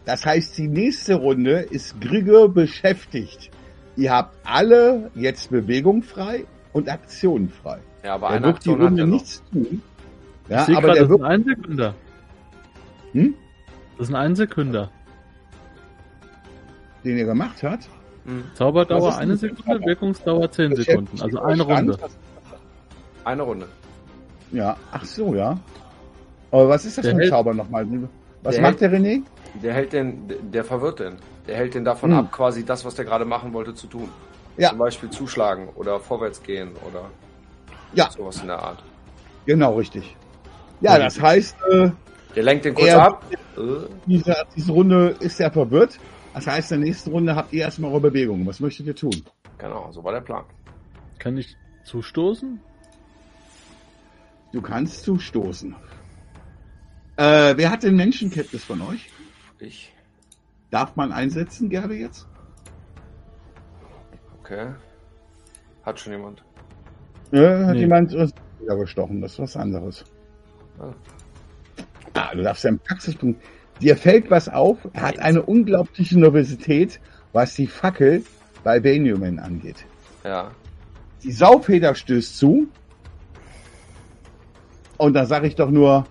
Das heißt, die nächste Runde ist Grigor beschäftigt. Ihr habt alle jetzt Bewegung frei und Aktion frei.
ja aber
Er
eine
wird die Runde nichts tun.
Ich
Ja,
sehe
aber
gerade,
der
das ist
wird,
ein Einsekünder.
hm,
Das ist ein Einsekünder.
den er gemacht hat.
Hm.
Zauberdauer
ist
eine? Sekunde, Wirkungsdauer 10 Sekunden. Also eine. Runde.
Eine Runde.
Ja, ach so, ja. Aber was ist das
Der
für ein Zauber nochmal? Was
Der
macht der René?
Der hält den, der verwirrt den. Der hält den davon
Hm.
ab, quasi das, was der gerade machen wollte, zu tun.
Ja.
Zum Beispiel zuschlagen oder vorwärts gehen oder
Ja,
sowas in der Art.
genau, richtig. Ja, das heißt, äh,
Der lenkt den kurz
Er-
ab. Äh,
diese, diese Runde ist er verwirrt. Das heißt, in der nächsten Runde habt ihr erstmal eure Bewegung. Was möchtet ihr tun?
Genau, so war der Plan.
Kann ich zustoßen?
Du kannst zustoßen. Äh, wer hat denn Menschenkenntnis von euch?
Ich.
Darf man einsetzen, Gerbe, jetzt?
Okay. Hat schon jemand.
Ja, hat
Nee.
jemand äh, gestochen. Das ist was anderes.
Ah.
Ah, du darfst ja einen Praxispunkt. Dir fällt was auf. Er hat eine unglaubliche Nervosität, was die Fackel bei Benjamin angeht.
Ja.
Die Saufeder stößt zu. Und da sage ich doch nur,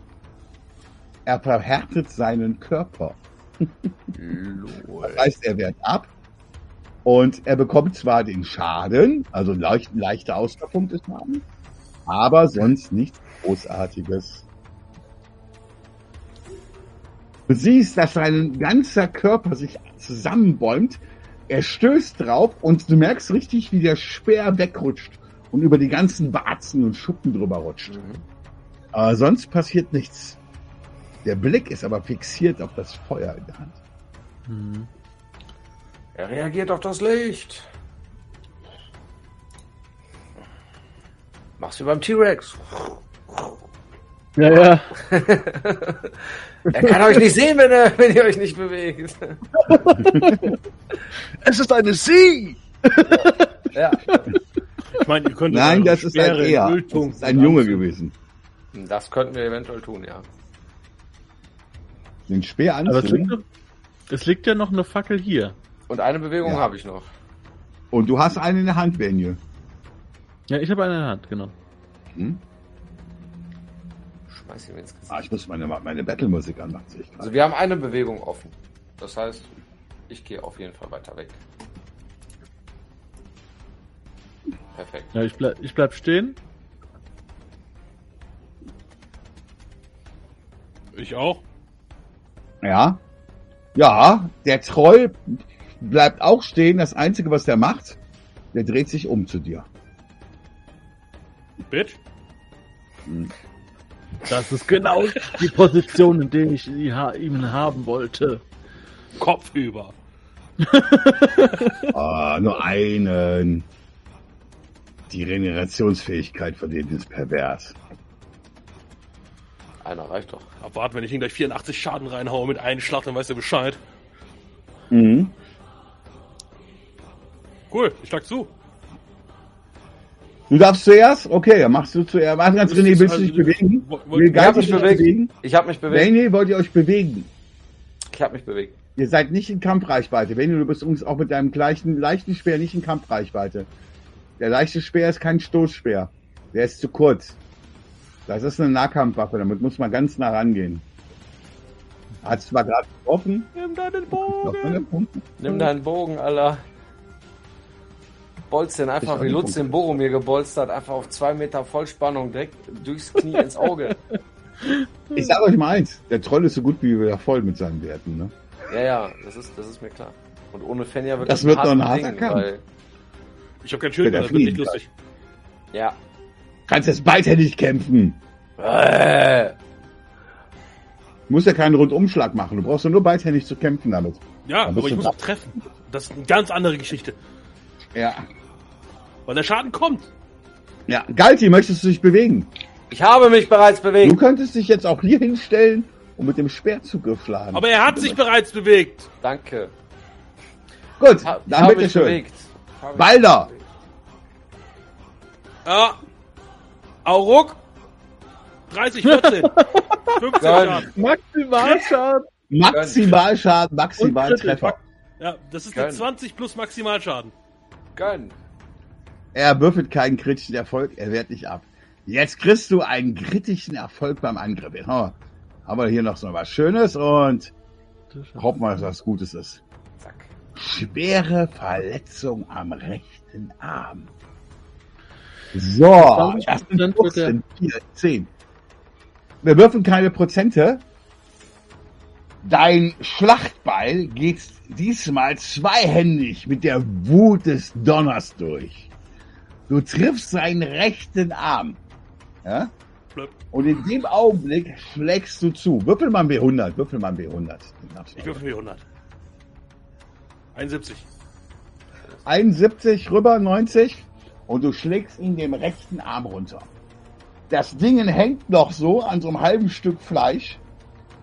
er verhärtet seinen Körper. Das heißt, er wehrt ab. Und er bekommt zwar den Schaden, also leicht, leichter Ausgangspunkt des Schaden, aber sonst nichts Großartiges. Du siehst, dass sein ganzer Körper sich zusammenbäumt. Er stößt drauf und du merkst richtig, wie der Speer wegrutscht und über die ganzen Warzen und Schuppen drüber rutscht.
Mhm.
Aber sonst passiert nichts. Der Blick ist aber fixiert auf das Feuer in der Hand.
Hm.
Er reagiert auf das Licht. Mach's wie beim T-Rex.
Ja, ja.
Er kann euch nicht sehen, wenn, er, wenn ihr euch nicht bewegt.
Es ist eine Sie!
Ja.
Ich meine, ihr könntet
Nein, das ist ein Er.
Öltunken
Das ist ein Junge gewesen.
Das könnten wir eventuell tun, ja.
Den Speer
Aber es liegt, es liegt ja noch eine Fackel hier.
Und eine Bewegung
Ja.
habe ich noch.
Und du hast einen in der Hand, Benje.
Ja, ich habe eine in der Hand, genau.
Hm?
Schmeiß ihm ins Gesicht.
Ah, ich muss meine, meine Battle-Musik anmachen. sehe ich gerade.
Also wir haben eine Bewegung offen. Das heißt, ich gehe auf jeden Fall weiter weg. Perfekt.
Ja, ich bleib, ich bleib stehen.
Ich auch.
Ja. Ja, der Troll bleibt auch stehen. Das Einzige, was der macht, der dreht sich um zu dir.
Bitch.
Das ist genau die Position, in der ich ihn haben wollte.
Kopf über.
Ah, nur einen. Die Regenerationsfähigkeit von denen ist pervers.
Einer reicht doch.
Abwarten, wenn ich ihn gleich 84 Schaden reinhaue mit einem Schlag, dann weiß er Bescheid.
Mhm.
Cool, ich schlag zu.
Du darfst zuerst? Okay, dann machst du zuerst. Warte ganz, René, willst du dich
also-
bewegen?
Wo-
Will
Ich
habe
Geist
mich bewegt.
bewegen?
Ich habe mich bewegt.
René, wollt ihr euch bewegen?
Ich habe mich bewegt.
Ihr seid nicht in Kampfreichweite. René, du bist uns auch mit deinem gleichen, leichten Speer nicht in Kampfreichweite. Der leichte Speer ist kein Stoßspeer. Der ist zu kurz. Das ist eine Nahkampfwaffe, damit muss man ganz nah rangehen. Hat zwar gerade getroffen.
Nimm deinen Bogen.
Nimm deinen Bogen, Alter. Bolz den einfach, wie Lutz
den
Boromir gebolzt hat, einfach auf zwei Meter Vollspannung direkt durchs Knie ins Auge.
Ich sag euch mal eins, der Troll ist so gut wie wieder voll mit seinen Werten. Ne?
Ja, ja, das ist, das ist mir klar. Und ohne Fenja wird
Das
ein
wird noch ein harter
Ding,
Kampf.
weil,
Ich hab kein Schild mehr, das wird nicht lustig.
ja.
Kannst jetzt beidhändig kämpfen.
Äh,
Du musst ja keinen Rundumschlag machen. Du brauchst ja nur beidhändig zu kämpfen damit.
Ja, aber ich
du
muss auch treffen. Das ist eine ganz andere Geschichte.
Ja.
Weil der Schaden kommt.
Ja. Galti, möchtest du dich bewegen?
ich habe mich bereits
Du
bewegt.
könntest dich jetzt auch hier hinstellen und mit dem Speerzugriff schlagen.
Aber er hat sich bereits bewegt.
Danke.
Gut,
Ha, ich
dann
habe
bitte
mich
Auruk. 30, 14. 15
Geil.
Schaden.
Maximalschaden.
Maximalschaden. Maximaltreffer.
Ja, das ist
Geil.
eine 20 plus Maximalschaden.
Gönn.
Er würfelt keinen kritischen Erfolg, er wehrt nicht ab. Jetzt kriegst du einen kritischen Erfolg beim Angriff. Jetzt haben wir, hier noch so was Schönes und hoffen wir, dass was Gutes ist.
Zack.
Schwere Verletzung am rechten Arm. So,
20%
das sind
wird der-
14, 4, 10. Wir würfeln keine Prozente. Dein Schlachtbeil geht diesmal zweihändig mit der Wut des Donners durch. Du triffst seinen rechten Arm. Ja? Und in dem Augenblick schlägst du zu. Würfel mal ein W100, würfel mal ein W100.
Ich würfel mir 100. 71.
71 rüber, 90 und du schlägst ihn dem rechten Arm runter. Das Ding hängt noch so an so einem halben Stück Fleisch.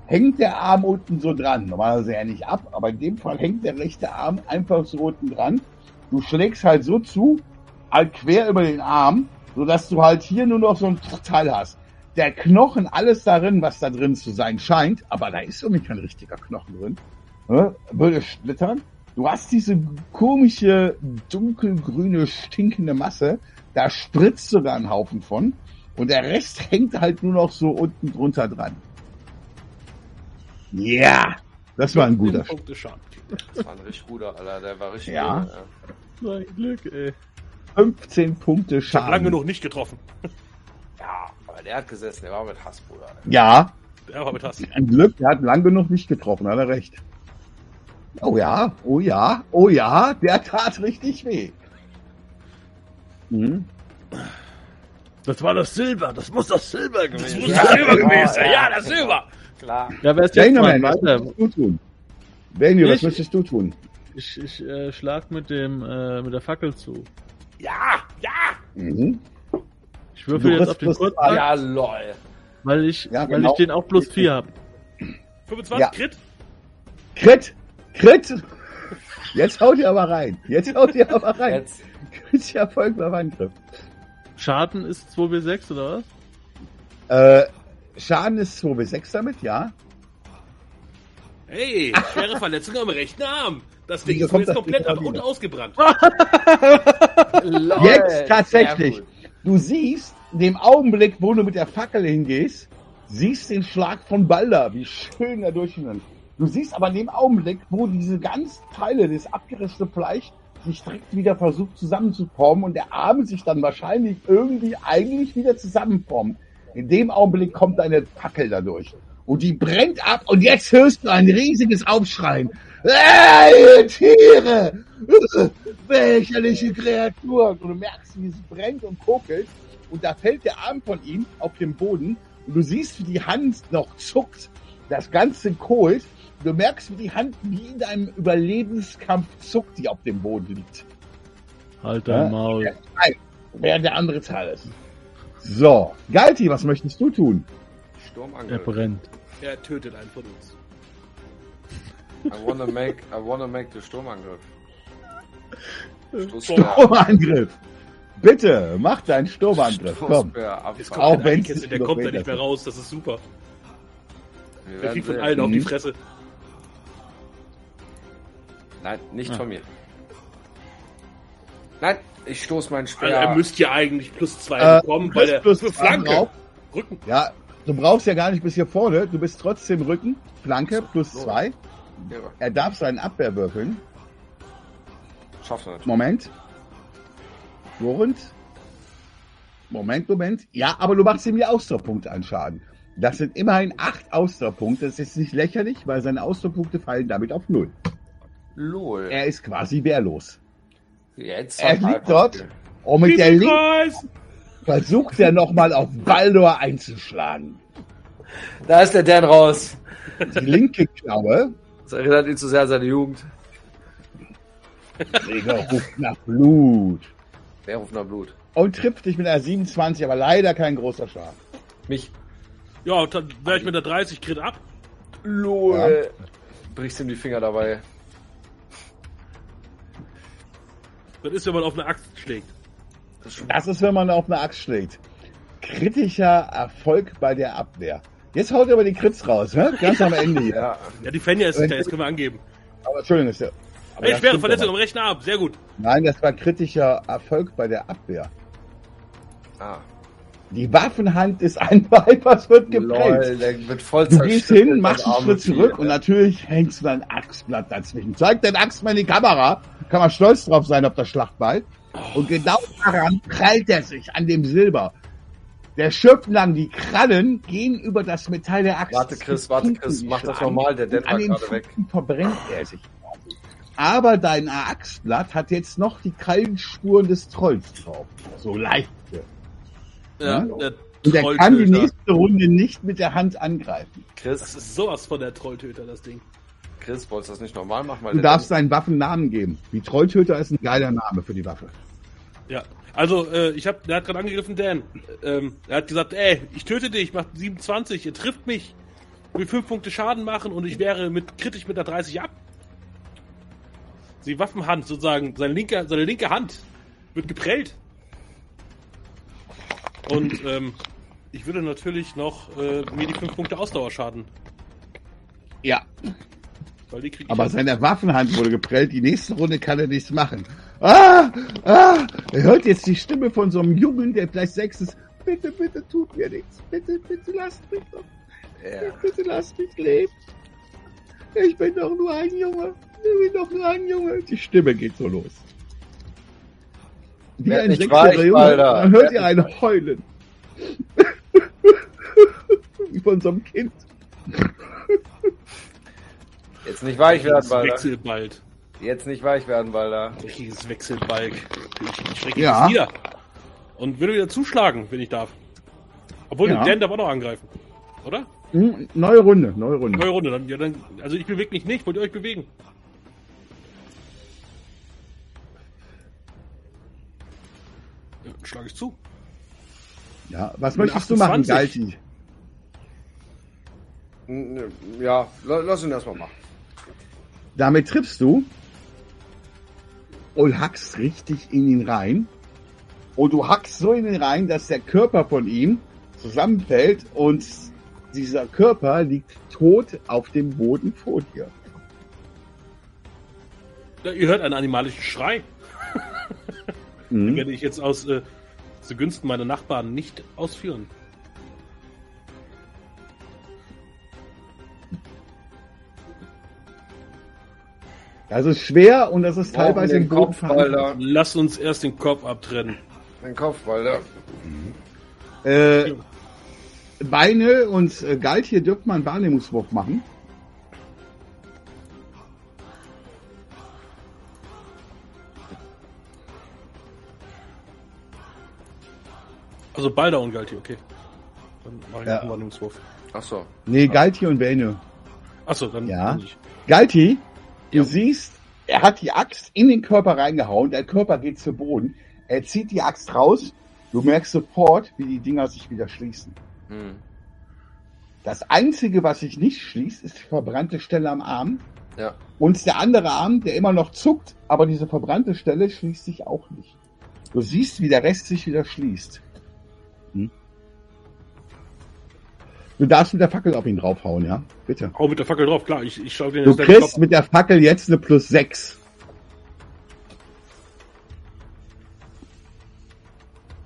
Hängt der Arm unten so dran. Normalerweise ja nicht ab, aber in dem Fall hängt der rechte Arm einfach so unten dran. Du schlägst halt so zu, halt quer über den Arm, sodass du halt hier nur noch so ein Teil hast. Der Knochen, alles darin, was da drin zu sein scheint, aber da ist irgendwie kein richtiger Knochen drin, ne, würde splittern. Du hast diese komische, dunkelgrüne, stinkende Masse. Da spritzt sogar ein Haufen von. Und der Rest hängt halt nur noch so unten drunter dran. Ja, das war ein guter
15 Punkte Schaden.
Das war ein richtig guter, Alter. Der war richtig
Ja.
gut,
Mein Glück, ey.
15 Punkte
Ich hab
Schaden.
lange genug nicht getroffen.
Ja, aber der hat gesessen. Der war mit Hass, Bruder.
Ja,
Der war mit Hass.
ein Glück, der hat lang genug nicht getroffen, hat er recht. Oh ja, oh ja, oh ja, der tat richtig weh. Mhm.
Das war das Silber. Das muss das Silber
Das
gewesen
muss
sein.
das Silber
Ja,
gewesen sein.
ja,
Ja, das
genau.
Silber.
Klar.
Ja, wer ist jetzt
Daniel, was müsstest du tun? Daniel, was
Ich?
müsstest du tun?
Ich, ich äh, schlag mit dem äh, mit der Fackel zu.
Ja, ja.
Mhm.
Ich würfel
Du
jetzt auf den
plus
Kurztrag.
Ja, lol.
Weil ich,
Ja,
weil
genau.
ich den auch plus 4 habe.
25
Ja.
Crit?
Crit! Crit! Jetzt haut ihr aber rein. Jetzt haut ihr aber rein.
Jetzt.
Kritischer Erfolg beim Angriff.
Schaden ist 2w6 oder was?
Äh, Schaden ist 2 bis 6 damit, ja.
Hey, schwere Verletzung am rechten Arm. Das Ding ist mir jetzt komplett ab und ausgebrannt.
Jetzt tatsächlich. Du siehst, in dem Augenblick, wo du mit der Fackel hingehst, siehst den Schlag von Balder, wie schön er durchschneidet. Du siehst aber in dem Augenblick, wo diese ganzen Teile des abgerissenen Fleisch sich direkt wieder versucht zusammenzuformen und der Arm sich dann wahrscheinlich irgendwie eigentlich wieder zusammenformt. In dem Augenblick kommt deine Fackel dadurch. Und die brennt ab und jetzt hörst du ein riesiges Aufschreien. Ihr Tiere! Lächerliche Kreaturen! Und du merkst, wie es brennt und kokelt. Und da fällt der Arm von ihm auf den Boden. Und du siehst, wie die Hand noch zuckt. Das Ganze kohlt. Du merkst, wie die Hand wie in einem Überlebenskampf zuckt, die auf dem Boden liegt.
Halt dein
Ja.
Maul.
Während der andere Teil ist. So. Galti, was möchtest du tun?
Er
Sturmangriff.
brennt.
Er tötet einen von uns.
I wanna make, I wanna make the Sturmangriff. Stoßbär.
Sturmangriff. Bitte, mach deinen Sturmangriff. Komm.
Jetzt kommt
Auch
der der kommt da nicht mehr raus. Das ist super.
Wir
Der kriegt von allen auf die. Fresse.
Nein, nicht
Ah.
von mir. Nein, ich stoß meinen
Also
Speer.
er müsste ja eigentlich plus zwei
Äh,
bekommen, weil er
plus
Flanke.
drauf.
Rücken.
Ja, du brauchst ja gar nicht bis hier vorne. Du bist trotzdem Rücken. Flanke plus
So.
zwei.
Ja,
Er darf seinen Abwehr würfeln.
schafft er nicht.
Moment. Lorenz. Moment, Moment. Ja, aber du machst ihm die Ausdauerpunkte an Schaden. Das sind immerhin acht Ausdauerpunkte. Das ist nicht lächerlich, weil seine Ausdauerpunkte fallen damit auf null.
Lol.
Er ist quasi wehrlos.
Jetzt
er liegt dort. Und mit der linken versucht er nochmal auf Baldor einzuschlagen.
Da ist der Dan raus.
Die linke Klaue,
Das erinnert ihn zu sehr an seine Jugend.
Digga, ruft nach Blut.
Wer ruft nach Blut?
Und trifft dich mit einer 27, aber leider kein großer Schaden.
Mich.
Ja, und dann wäre ich mit der 30 Crit ab.
Lol. Brichst ihm die Finger dabei.
Das ist, wenn man auf eine Axt schlägt.
Das ist, wenn man auf eine Axt schlägt. Kritischer Erfolg bei der Abwehr. Jetzt haut er aber die Crits raus, hä? ganz am Ende hier.
Ja.
Ja, die Fenja ist das können wir angeben.
Aber Entschuldigung, ist ja. aber
Ey,
das
schwere Verletzung am rechten Arm. Sehr gut.
Nein, das war kritischer Erfolg bei der Abwehr.
Ah.
Die Waffenhand des Anweibers wird geprellt.
Lol, der wird voll
Du gehst hin, machst einen Schritt zurück
Vieh,
und natürlich hängst du dein Axtblatt dazwischen. Zeig dein Axt mal in die Kamera. Kann man stolz drauf sein auf das Schlachtball. Und genau daran prallt er sich an dem Silber. Der Schöpfen lang, die Krallen gehen über das Metall der Axt.
Warte, Chris, warte, Chris, mach das normal, der
an
war gerade weg.
Verbrennt er sich. Aber dein Axtblatt hat jetzt noch die Krallenspuren des Trolls drauf. So leichte.
Ja, der
Und er kann die nächste Runde nicht mit der Hand angreifen.
Das
Chris,
ist sowas von der Trolltöter, das Ding.
Chris, wolltest du das nicht normal machen? Weil
Du darfst deinen Waffen Namen geben. Die Trolltöter ist ein geiler Name für die Waffe.
Ja. Also, äh, ich hab, der hat gerade angegriffen, Dan. Ähm, er hat gesagt, ey, ich töte dich, mach 27, ihr trifft mich, will 5 Punkte Schaden machen und ich wäre mit kritisch mit der 30 ab. Die Waffenhand sozusagen, seine linke, seine linke Hand wird geprellt. Und ähm, ich würde natürlich noch äh, mir die 5 Punkte Ausdauerschaden,
Ja,
weil die kriege ich.
aber seine Waffenhand wurde geprellt. Die nächste Runde kann er nichts machen. Ah, ah, er hört jetzt die Stimme von so einem Jungen, der gleich sechs ist. Bitte, bitte, tut mir nichts. Bitte, bitte, lasst mich doch.
Ja.
Bitte, lasst mich leben. Ich bin doch nur ein Junge. Ich bin doch nur ein Junge. Die Stimme geht so los. Wie ein sechsjähriger Junge. Man hört ihr ein Heulen. Wie von so einem Kind.
Jetzt nicht weich werden, Balder.
wechselt bald.
Jetzt nicht weich werden, Balder.
Richtiges Wechselbalg. Ich, ich schrecke
Ja.
jetzt wieder. Und würde wieder zuschlagen, wenn ich darf. Obwohl,
Ja.
Dan darf auch noch angreifen. Oder?
Hm, neue Runde, neue Runde.
Neue Runde. Dann, ja, dann, also ich bewege mich nicht. Wollt ihr euch bewegen? Schlage ich zu.
Ja, was möchtest du machen,
28?
Galti?
Ja, la- lass ihn erstmal machen.
Damit triffst du und hackst richtig in ihn rein. Und du hackst so in ihn rein, dass der Körper von ihm zusammenfällt und dieser Körper liegt tot auf dem Boden vor dir.
Ja, ihr hört einen animalischen Schrei. Den
Mhm.
werde ich jetzt aus äh, zugunsten meiner Nachbarn nicht ausführen.
Das ist schwer und das ist teilweise Boden
Kopf.
Lasst uns erst den Kopf abtrennen.
Den Kopf, Alter.
Äh, Beine und äh, Galt hier dürft man einen Wahrnehmungswurf machen.
Also Balder und Galti, okay. Dann mache ich
Ja.
einen Wahrnehmungswurf.
Ach so.
Nee, Galt hier und Beine.
Achso, dann,
Ja.
dann nicht.
Galti, du
Ja.
siehst, er hat die Axt in den Körper reingehauen, der Körper geht zu Boden, er zieht die Axt raus, du merkst sofort, wie die Dinger sich wieder schließen.
Hm.
Das Einzige, was sich nicht schließt, ist die verbrannte Stelle am Arm
Ja.
und der andere Arm, der immer noch zuckt, aber diese verbrannte Stelle schließt sich auch nicht. Du siehst, wie der Rest sich wieder schließt. Hm? Du darfst mit der Fackel auf ihn draufhauen, ja? Bitte.
Hau mit der Fackel drauf, klar. Ich, ich schau den
Du kriegst mit der Fackel jetzt eine plus 6.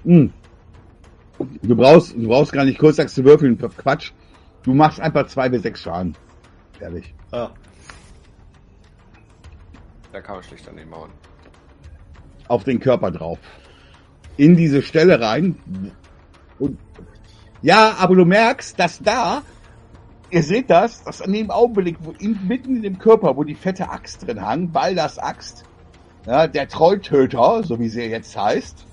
Hm. Du brauchst, du brauchst gar nicht kurz zu würfeln, Quatsch. Du machst einfach 2 bis 6 Schaden. Ehrlich.
Ah. Da kann man schlicht daneben hauen.
Auf den Körper drauf. In diese Stelle rein. Und ja, aber du merkst, dass da, ihr seht das, dass an dem Augenblick, wo in, mitten in dem Körper, wo die fette Axt drin hang, Balders Axt, ja, der Trolltöter, so wie sie jetzt heißt,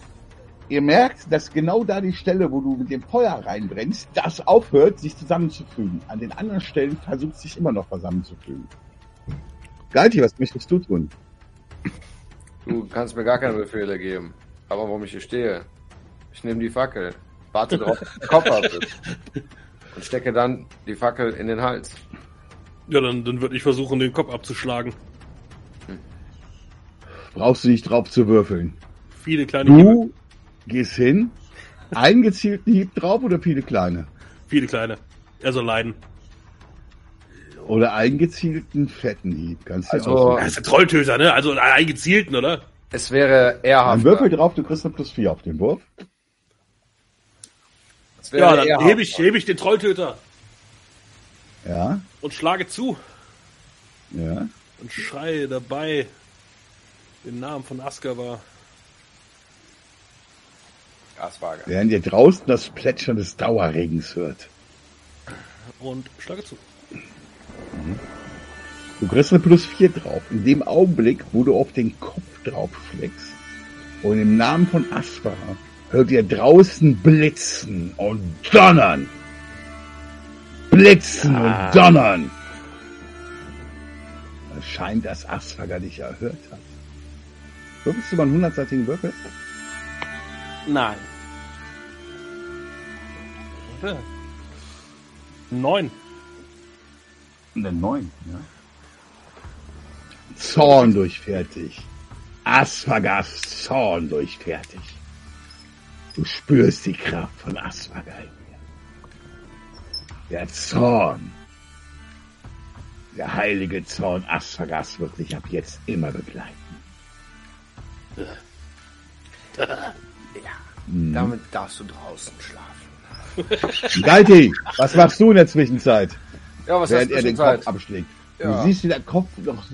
ihr merkt, dass genau da die Stelle, wo du mit dem Feuer reinbrennst, das aufhört, sich zusammenzufügen. An den anderen Stellen versucht sich immer noch zusammenzufügen. Galti, was möchtest du tun?
Du kannst mir gar keine Befehle geben. Aber warum ich hier stehe? Ich nehme die Fackel, warte drauf, dass der Kopf ab ist. Und stecke dann die Fackel in den Hals.
Ja, dann, dann würde ich versuchen, den Kopf abzuschlagen.
Brauchst du nicht drauf zu würfeln.
Viele kleine Hiebe.
Du gehst hin, einen gezielten Hieb drauf oder viele kleine?
Viele kleine. Er soll leiden.
Oder einen gezielten fetten Hieb. Kannst du
Also-.
Er ist der Trolltöter, ne? Also einen gezielten, oder?
Es wäre ehrhaft.
Dann würfel drauf, du kriegst eine plus 4 auf den Wurf.
Ja, dann hebe ich, hebe ich den Trolltöter
Ja,
und schlage zu
ja.
und schreie dabei den Namen von Askabar.
Gaswaage.
Während ihr draußen das Plätschern des Dauerregens hört.
Und schlage zu.
Du kriegst eine plus 4 drauf. In dem Augenblick, wo du auf den Kopf drauf schlägst und im Namen von Aspar hört ihr draußen blitzen und donnern. Blitzen und donnern. Es scheint, dass Asfager dich erhört hat. Würfelst du mal einen 100-seitigen Würfel?
Nein. Warte. Neun.
Eine 9, ja. Zorn durchfährt dich. Asfagas Zorn durchfährt dich. Du spürst die Kraft von dir. Der Zorn. Der heilige Zorn Asfagas wird dich ab jetzt immer begleiten.
Damit darfst du draußen schlafen.
Galti, was machst du in der Zwischenzeit,
Ja, was
während er den? Kopf abschlägt?
Ja.
Du siehst, wie der Kopf noch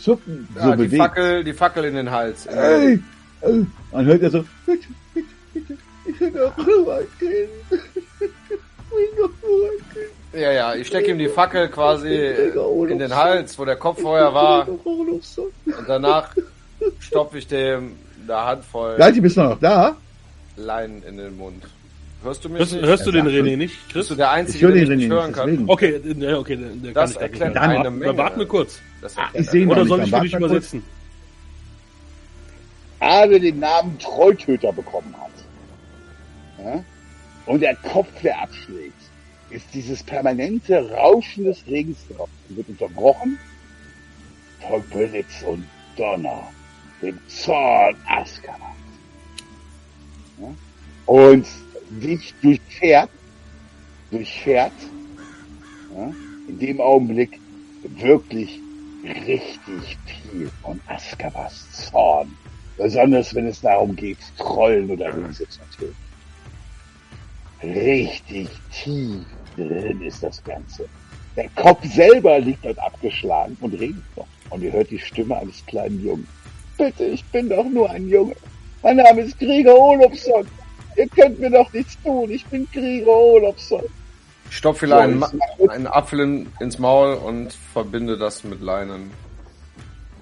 zucken, so
Ja, die
bewegt.
Fackel, die Fackel in den Hals.
Ey, ey. Dann hört er so, bitte, bitte,
Ja, ja, ich stecke ihm die Fackel quasi in den Hals, wo der Kopf vorher war.
Ich.
Und danach stopfe ich dem eine Handvoll
Galti, bist du noch da?
Leinen in den Mund. Hörst du mich
Hörst,
nicht?
hörst du den René nicht,
Bist
Chris?
du der
Ich
Einzige,
höre
der
den
mich nicht
René
hören
nicht,
kann?
deswegen.
Okay, der, okay, der,
Das
kann ich
erklärt
Dann
eine
warte-
Menge.
Dann warten wir kurz.
Das
Ah,
erklärt
ich sehe
Oder soll
nicht.
ich für dich
warte kurz.
übersetzen?
Habe den Namen Trolltöter bekommen hat. Ja? Und der Kopf, der abschlägt.
ist dieses permanente Rauschen des Regens drauf. Die wird unterbrochen von Blitz und Donner, dem Zorn Askaras. Ja? Und dich durchfährt, durchfährt, ja? in dem Augenblick wirklich richtig viel von Askabas Zorn. Besonders wenn es darum geht, Trollen oder Riese zu töten. Richtig tief drin ist das Ganze. Der Kopf selber liegt dort abgeschlagen und redet noch. Und ihr hört die Stimme eines kleinen Jungen. Bitte, ich bin doch nur ein Junge. Mein Name ist Krieger Olofsson. Ihr könnt mir doch nichts tun. Ich bin Krieger Olofsson.
Ich stopfe
So,
einen, einen Apfel in, ins Maul und verbinde das mit Leinen.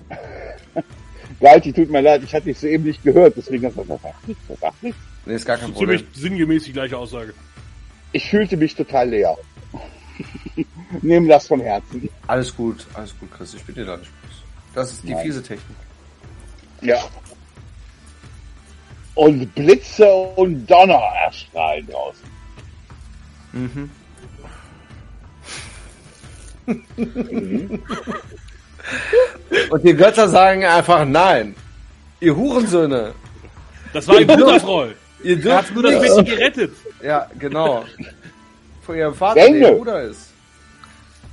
Galti, tut mir leid, ich hatte dich soeben nicht gehört, deswegen hast du gesagt, was sagt nicht, was sagt nicht.
Nee, ist gar kein Problem.
Ziemlich sinngemäß die gleiche Aussage.
Ich fühlte mich total leer. Nehmen das von Herzen.
Alles gut, alles gut, Chris. Ich bin dir da nicht böse. Das ist die
Nein.
fiese Technik.
Ja. Und Blitze und Donner erstrahlen draußen.
Mhm. Und die Götter sagen einfach nein. Ihr Hurensöhne.
Das war ein guter Troll.
Ihr
Er hat
dürft
nur das. Mädchen gerettet.
Ja, genau. Von ihrem Vater, der ihr Bruder ist.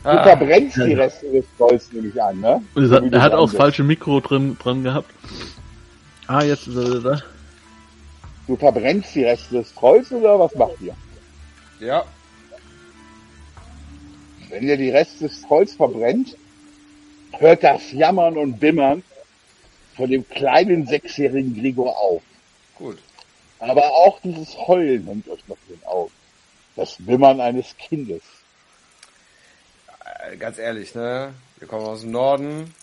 Du
Ah,
verbrennst die Reste des Trolls nämlich an, ne?
Er,
So
hat- er auch das falsche Mikro drin, dran gehabt. Ah, jetzt ist er wieder da.
Du verbrennst die Reste des Trolls oder was macht ihr?
ja,
Wenn ihr die Reste des Trolls verbrennt, hört das Jammern und Bimmern von dem kleinen sechsjährigen Gregor auf.
gut.
Aber auch dieses Heulen hängt euch noch den Augen. Das Wimmern eines Kindes.
Äh, Ganz ehrlich, ne? Wir kommen aus dem Norden.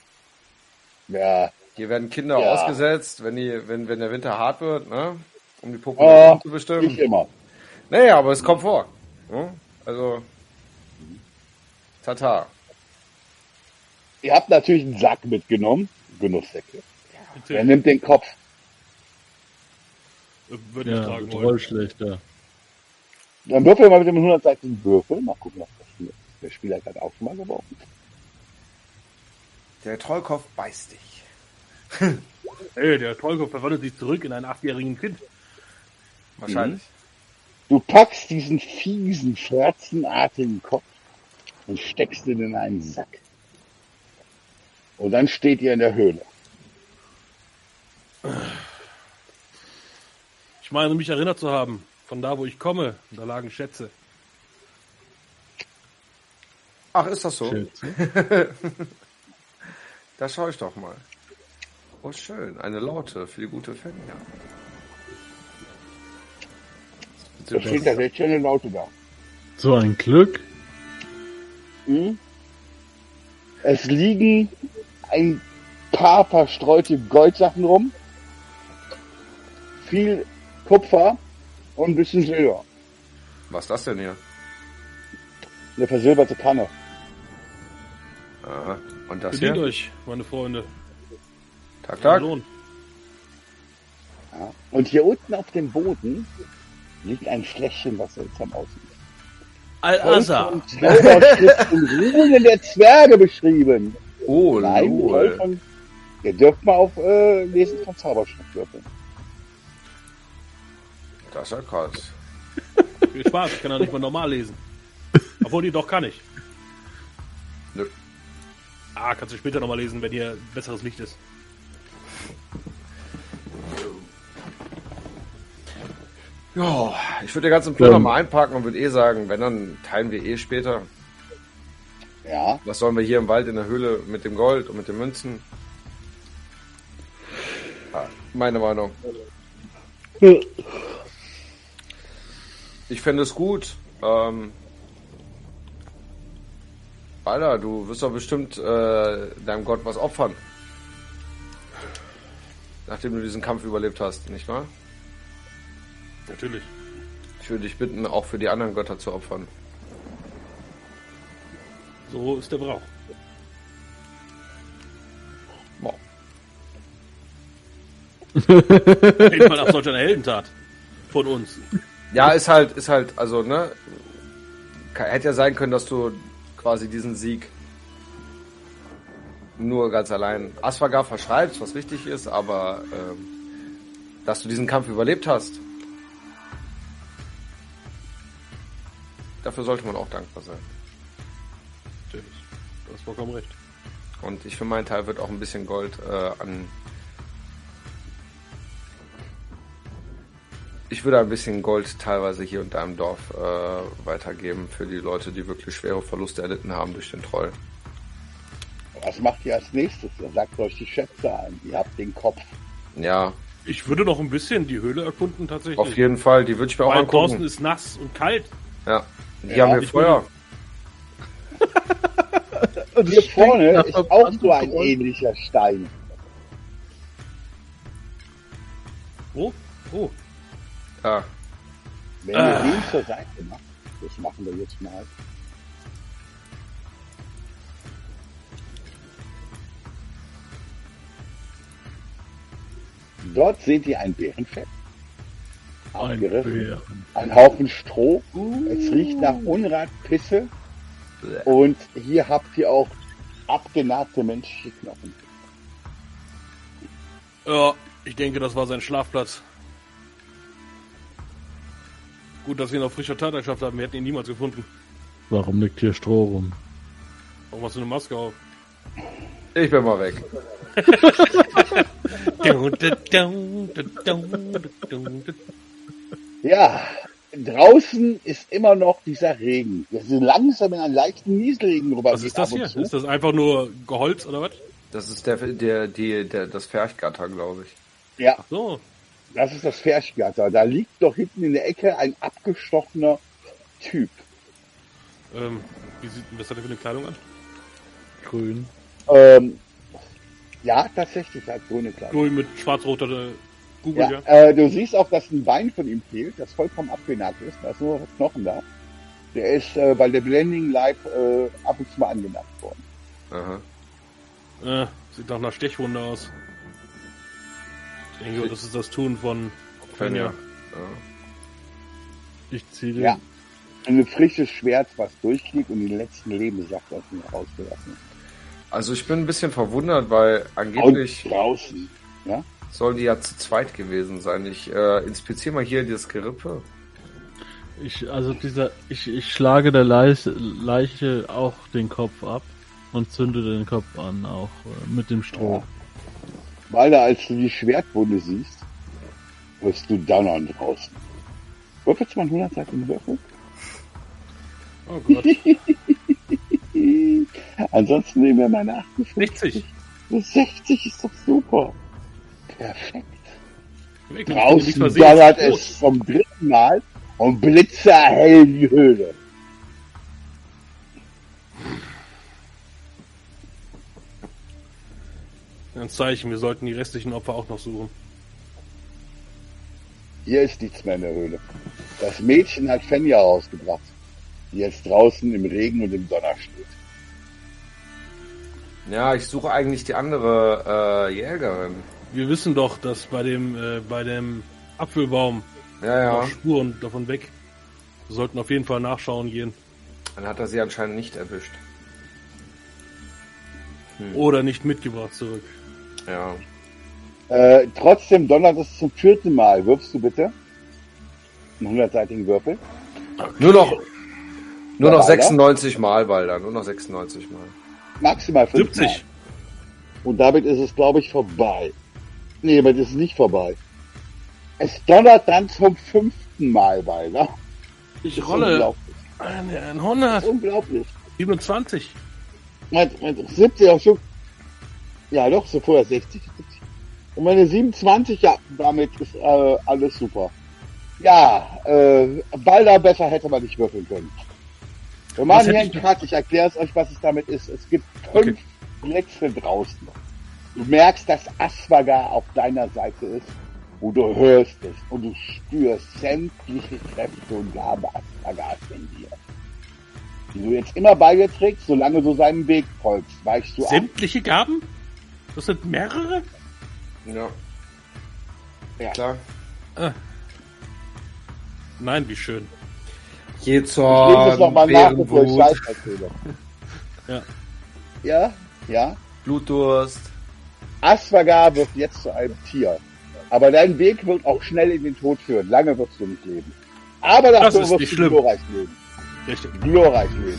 Ja,
Hier werden Kinder
Ja.
ausgesetzt, wenn die, wenn, wenn der Winter hart wird, ne? Um die Population zu
ich
bestimmen.
immer.
Naja, aber es kommt vor. Ne? Also, tata.
Ihr habt natürlich einen Sack mitgenommen. Genusssäcke.
Bitte.
Er nimmt den Kopf.
Würde ich
Ja,
tragen wollen.
voll schlechter.
Dann würfel mal mit dem 100-seitigen Würfel. Mal gucken, was passiert. Der Spieler hat auch schon mal geworfen.
Der Trollkopf beißt dich.
Ey, der Trollkopf verwandelt sich zurück in einen achtjährigen Kind.
Wahrscheinlich.
Du packst diesen fiesen, fratzenartigen Kopf und steckst ihn in einen Sack. Und dann steht ihr in der Höhle.
Ich meine, mich erinnert zu haben, von da, wo ich komme, da lagen Schätze.
Ach, ist das so? Da schaue ich doch mal. Oh, schön. Eine Laute für die gute Fenja.
Da steht tatsächlich eine Laute da.
So ein Glück.
Mhm. Es liegen ein paar verstreute Goldsachen rum. Viel Kupfer und ein bisschen Silber.
Was ist das denn hier?
Eine versilberte Kanne.
Aha. Und das
Bedient
hier?
euch, meine Freunde.
Tag, Tag.
Ja. Und hier unten auf dem Boden liegt ein Fläschchen, was seltsam aussieht.
Al-Azhar.
Und Zauberschrift und Runen der Zwerge beschrieben.
Oh,
Nein,
lol.
von, ihr dürft mal auf äh, Lesen von Zauberschrift würfeln.
Das ist ja krass.
Viel Spaß, ich kann ja nicht mal normal lesen. Obwohl, die doch kann ich.
Nö.
Ah, kannst du später nochmal lesen, wenn hier besseres Licht ist.
Ja, ich würde den ganzen Plünder
Ähm.
mal einpacken und würde eh sagen, wenn, dann teilen wir eh später.
Ja,
Was sollen wir hier im Wald in der Höhle mit dem Gold und mit den Münzen? Ah, meine Meinung. Ich fände es gut. Ähm, Alter, du wirst doch bestimmt äh, deinem Gott was opfern. Nachdem du diesen Kampf überlebt hast, nicht wahr?
Natürlich.
Ich würde dich bitten, auch für die anderen Götter zu opfern.
So ist der Brauch.
Boah.
Klingt mal nach solch einer Heldentat. Von uns.
Ja, ist halt, ist halt, also, ne? Hätte ja sein können, dass du quasi diesen Sieg nur ganz allein Asfagar verschreibst, was richtig ist, aber ähm, dass du diesen Kampf überlebt hast, dafür sollte man auch dankbar sein.
Natürlich. Du hast vollkommen recht.
Und ich für meinen Teil wird auch ein bisschen Gold äh, an. Ich würde ein bisschen Gold teilweise hier und da im Dorf äh, weitergeben für die Leute, die wirklich schwere Verluste erlitten haben durch den Troll.
Was macht ihr als nächstes? Ihr sagt euch die Schätze ein. Ihr habt den Kopf.
Ja,
Ich würde noch ein bisschen die Höhle erkunden tatsächlich.
auf jeden Fall. Die würde ich mir auch
Weil draußen
angucken.
ist nass und kalt.
Ja. Die
Ja,
haben hier
ich
Feuer.
Und hier vorne ist auch so ein ähnlicher Stein.
Oh, oh.
Ja.
Wenn
Ah.
ihr den zur Seite macht, das machen wir jetzt mal. Dort seht ihr ein Bärenfett.
Ein
Abgerissen.
Bären.
Ein Haufen Stroh. Es riecht nach Unrat, Pisse. Und hier habt ihr auch abgenagte menschliche Knochen.
Ja, ich denke, das war sein Schlafplatz. Gut, dass wir ihn auf frischer Tat geschafft haben. Wir hätten ihn niemals gefunden.
Warum liegt hier Stroh rum?
Warum hast du eine Maske auf?
Ich bin mal weg.
Ja, draußen ist immer noch dieser Regen. Wir sind langsam in einen leichten Nieselregen rüber.
Was ist das hier? Ist das einfach nur Geholz oder was?
Das ist der, der, die, der, das Ferchgatter, glaube ich.
Ja,
So.
Das ist das Ferschgatter. Da liegt doch hinten in der Ecke ein abgestochener Typ.
Ähm, wie sieht, was hat er für eine Kleidung an?
Grün.
Ähm, ja, tatsächlich, hat grüne Kleidung.
Nur mit schwarz-roter äh, Google,
Ja,
ja.
äh, du siehst auch, dass ein Bein von ihm fehlt, das vollkommen abgenagt ist. Da ist nur das Knochen da. Der ist äh, bei der Blending Live äh, ab und zu mal angenagt worden.
Aha.
Äh, sieht nach einer Stechwunde aus. Ich denke, das ist das Tun von Fenja.
Ja.
Ich ziehe den.
Ja. Ein frisches Schwert, was durchgeht und den letzten Lebenssaft aus ihm rausgelassen.
Also ich bin ein bisschen verwundert, weil angeblich
draußen. Ja?
sollen die ja zu zweit gewesen sein. Ich äh, inspiziere mal hier das Gerippe.
Ich, also dieser, ich, ich schlage der Leiche, Leiche auch den Kopf ab und zünde den Kopf an, auch äh, mit dem Stroh.
Weil da, als du die Schwertwunde siehst, wirst du donnern draußen. Würfelst du mal einen 100 Seiten Würfel?
Oh Gott.
Ansonsten nehmen wir mal 58.
60.
60 ist doch super. Perfekt.
Weg,
Draußen donnert es vom dritten Mal und Blitze erhellen die Höhle.
Ein Zeichen, wir sollten die restlichen Opfer auch noch suchen.
Hier ist nichts mehr in der Höhle. Das Mädchen hat Fenja rausgebracht, die jetzt draußen im Regen und im Donner steht.
Ja, ich suche eigentlich die andere äh, Jägerin.
Wir wissen doch, dass bei dem, äh, bei dem Apfelbaum
Ja,
noch
ja.
Spuren davon weg. Wir sollten auf jeden Fall nachschauen gehen.
Dann hat er sie anscheinend nicht erwischt.
Oder nicht mitgebracht zurück.
Ja.
Äh, trotzdem donnert es zum vierten Mal. Wirfst du bitte einen 100-seitigen Würfel?
Nur noch, nur noch
Balder?
96 Mal, Balder. Nur noch 96 Mal.
Maximal 5
70.
Mal. Und damit ist es, glaube ich, vorbei. Nee, aber das ist nicht vorbei. Es donnert dann zum fünften Mal weiter.
Ich rolle
Unglaublich.
ein, ein
Das
100,
ist unglaublich.
27.
Mein, mein 70 auch schon. Ja, doch, so vorher 60. 70. Und meine 27, ja, damit ist äh, alles super. Ja, äh, Balder besser hätte man nicht würfeln können. Wir machen hier
ich
einen Cut, ich erkläre es euch, was es damit ist. Es gibt fünf Blitze draußen. Du merkst, dass Aswaga auf deiner Seite ist und du hörst es und du spürst sämtliche Kräfte und Gabe Aswagas in dir. Die du jetzt immer bei dir trägst, solange du seinem Weg folgst, weichst du ab.
Sämtliche Gaben? Das sind mehrere?
Ja.
Ja.
Klar.
Nein, wie schön.
Ich gehe
Ich
zur
nochmal nach, bevor ich
Bärenwut,
Scheiß erzähle.
Ja.
Ja, ja.
Blutdurst.
Asperger wird jetzt zu einem Tier. Aber dein Weg wird auch schnell in den Tod führen. Lange wirst du nicht leben. Aber dafür
ist
wirst
nicht
du
schlimm.
glorreich leben.
Richtig.
Glorreich leben.